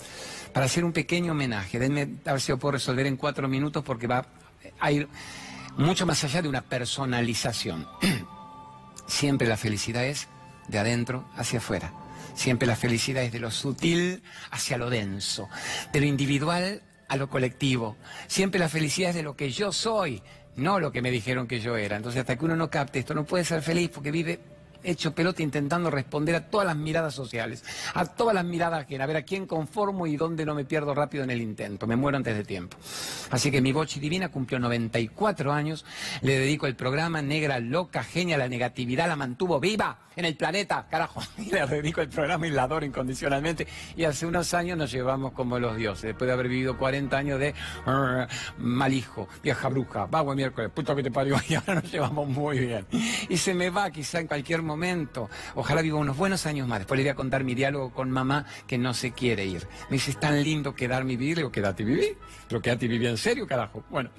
Para hacer un pequeño homenaje. Denme a ver si lo puedo resolver en cuatro minutos porque va hay mucho más allá de una personalización. [CLEARS THROAT] Siempre la felicidad es de adentro hacia afuera. Siempre la felicidad es de lo sutil hacia lo denso, de lo individual a lo colectivo. Siempre la felicidad es de lo que yo soy, no lo que me dijeron que yo era. Entonces, hasta que uno no capte esto, no puede ser feliz porque vive hecho pelota intentando responder a todas las miradas sociales, a todas las miradas que a ver a quién conformo y dónde no me pierdo rápido en el intento, me muero antes de tiempo. Así que mi Bochi Divina cumplió 94 años, le dedico el programa Negra Loca, Genia, la negatividad la mantuvo viva en el planeta, carajo, [LAUGHS] y le dedico el programa y la adoro incondicionalmente. Y hace unos años nos llevamos como los dioses, después de haber vivido 40 años de uh, mal hijo, vieja bruja, vago miércoles, puto que te parió, [LAUGHS] y ahora nos llevamos muy bien. Y se me va quizá en cualquier momento, ojalá viva unos buenos años más. Después le voy a contar mi diálogo con mamá que no se quiere ir. Me dice, es tan lindo quedarme vivir, le digo, quédate vivir, pero quédate vivir en serio, carajo. Bueno,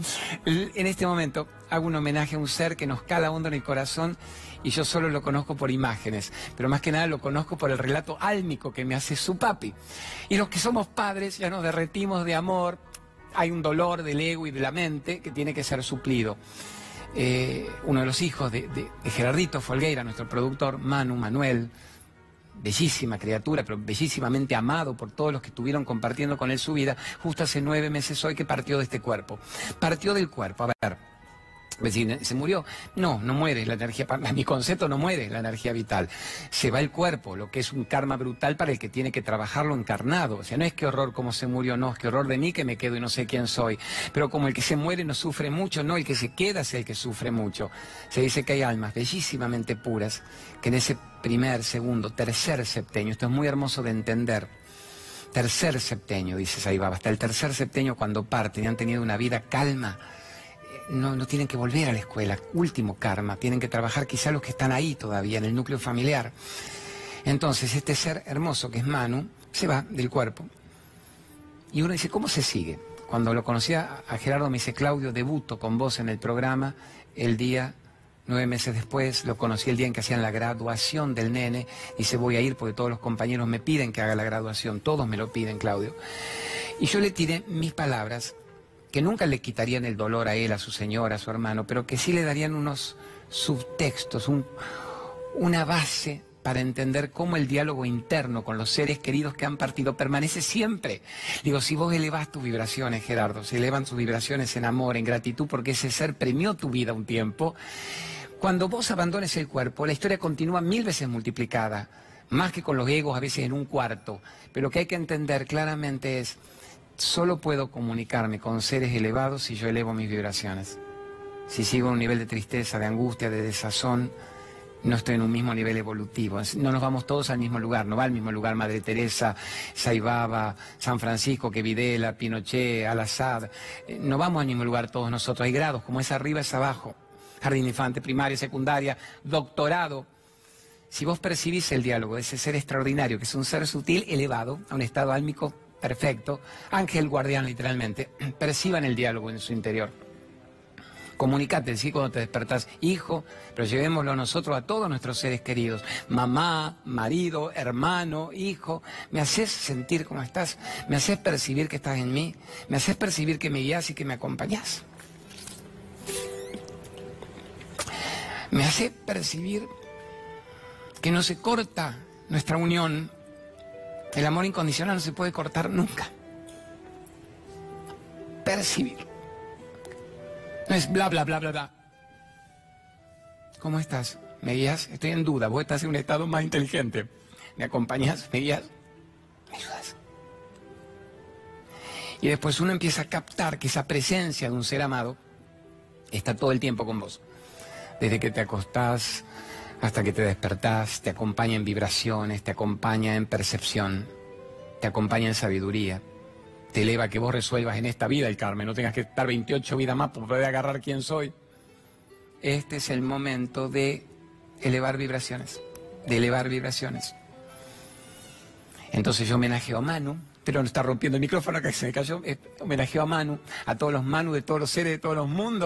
en este momento hago un homenaje a un ser que nos cala hondo en el corazón y yo solo lo conozco por imágenes, pero más que nada lo conozco por el relato álmico que me hace su papi. Y los que somos padres ya nos derretimos de amor, hay un dolor del ego y de la mente que tiene que ser suplido. Eh, uno de los hijos de, de, Gerardito Folgueira, nuestro productor, Manu, Manuel, bellísima criatura, pero bellísimamente amado por todos los que estuvieron compartiendo con él su vida, justo hace nueve meses hoy que partió de este cuerpo. Partió del cuerpo, a ver. ¿Se murió? No, no muere la energía, mi concepto no muere la energía vital. Se va el cuerpo, lo que es un karma brutal para el que tiene que trabajarlo encarnado. O sea, no es que horror como se murió, no, es que horror de mí que me quedo y no sé quién soy. Pero como el que se muere no sufre mucho, no, el que se queda es el que sufre mucho. Se dice que hay almas bellísimamente puras que en ese primer, segundo, tercer septenio, esto es muy hermoso de entender, tercer septenio, dice Saibaba, hasta el tercer septenio cuando parten y han tenido una vida calma, no, no tienen que volver a la escuela, último karma, tienen que trabajar quizá los que están ahí todavía, en el núcleo familiar. Entonces, este ser hermoso que es Manu, se va del cuerpo. Y uno dice, ¿cómo se sigue? Cuando lo conocía a Gerardo me dice, Claudio, debuto con vos en el programa el día, nueve meses después, lo conocí el día en que hacían la graduación del nene, dice, voy a ir porque todos los compañeros me piden que haga la graduación, todos me lo piden, Claudio. Y yo le tiré mis palabras que nunca le quitarían el dolor a él, a su señora, a su hermano, pero que sí le darían unos subtextos, una base para entender cómo el diálogo interno con los seres queridos que han partido permanece siempre. Digo, si vos elevas tus vibraciones, Gerardo, si elevan tus vibraciones en amor, en gratitud, porque ese ser premió tu vida un tiempo, cuando vos abandones el cuerpo, la historia continúa mil veces multiplicada, más que con los egos a veces en un cuarto. Pero lo que hay que entender claramente es Solo puedo comunicarme con seres elevados si yo elevo mis vibraciones. Si sigo un nivel de tristeza, de angustia, de desazón, no estoy en un mismo nivel evolutivo. No nos vamos todos al mismo lugar, no va al mismo lugar Madre Teresa, Saibaba, San Francisco, Quevidela, Pinochet, Al-Assad. Eh, no vamos al mismo lugar todos nosotros. Hay grados, como es arriba es abajo. Jardín infante, primaria, secundaria, doctorado. Si vos percibís el diálogo de ese ser extraordinario, que es un ser sutil elevado a un estado álmico perfecto, ángel guardián literalmente, [CLEARS THROAT] perciban el diálogo en su interior. Comunicate, sí, cuando te despertás, hijo, pero llevémoslo nosotros a todos nuestros seres queridos, mamá, marido, hermano, hijo, me haces sentir cómo estás, me haces percibir que estás en mí, me haces percibir que me guías y que me acompañas. Me hace percibir que no se corta nuestra unión el amor incondicional no se puede cortar nunca. Percibir. No es bla, bla, bla, bla, bla. ¿Cómo estás? ¿Me guías? Estoy en duda. Vos estás en un estado más inteligente. ¿Me acompañas? ¿Me guías? ¿Me ayudas? Y después uno empieza a captar que esa presencia de un ser amado está todo el tiempo con vos. Desde que te acostás hasta que te despertás, te acompaña en vibraciones, te acompaña en percepción, te acompaña en sabiduría, te eleva que vos resuelvas en esta vida el Carmen, no tengas que estar 28 vidas más para poder agarrar quién soy. Este es el momento de elevar vibraciones, de elevar vibraciones. Entonces yo homenajeo a Manu, pero no está rompiendo el micrófono que se me cayó, homenajeo a Manu, a todos los Manu de todos los seres de todos los mundos.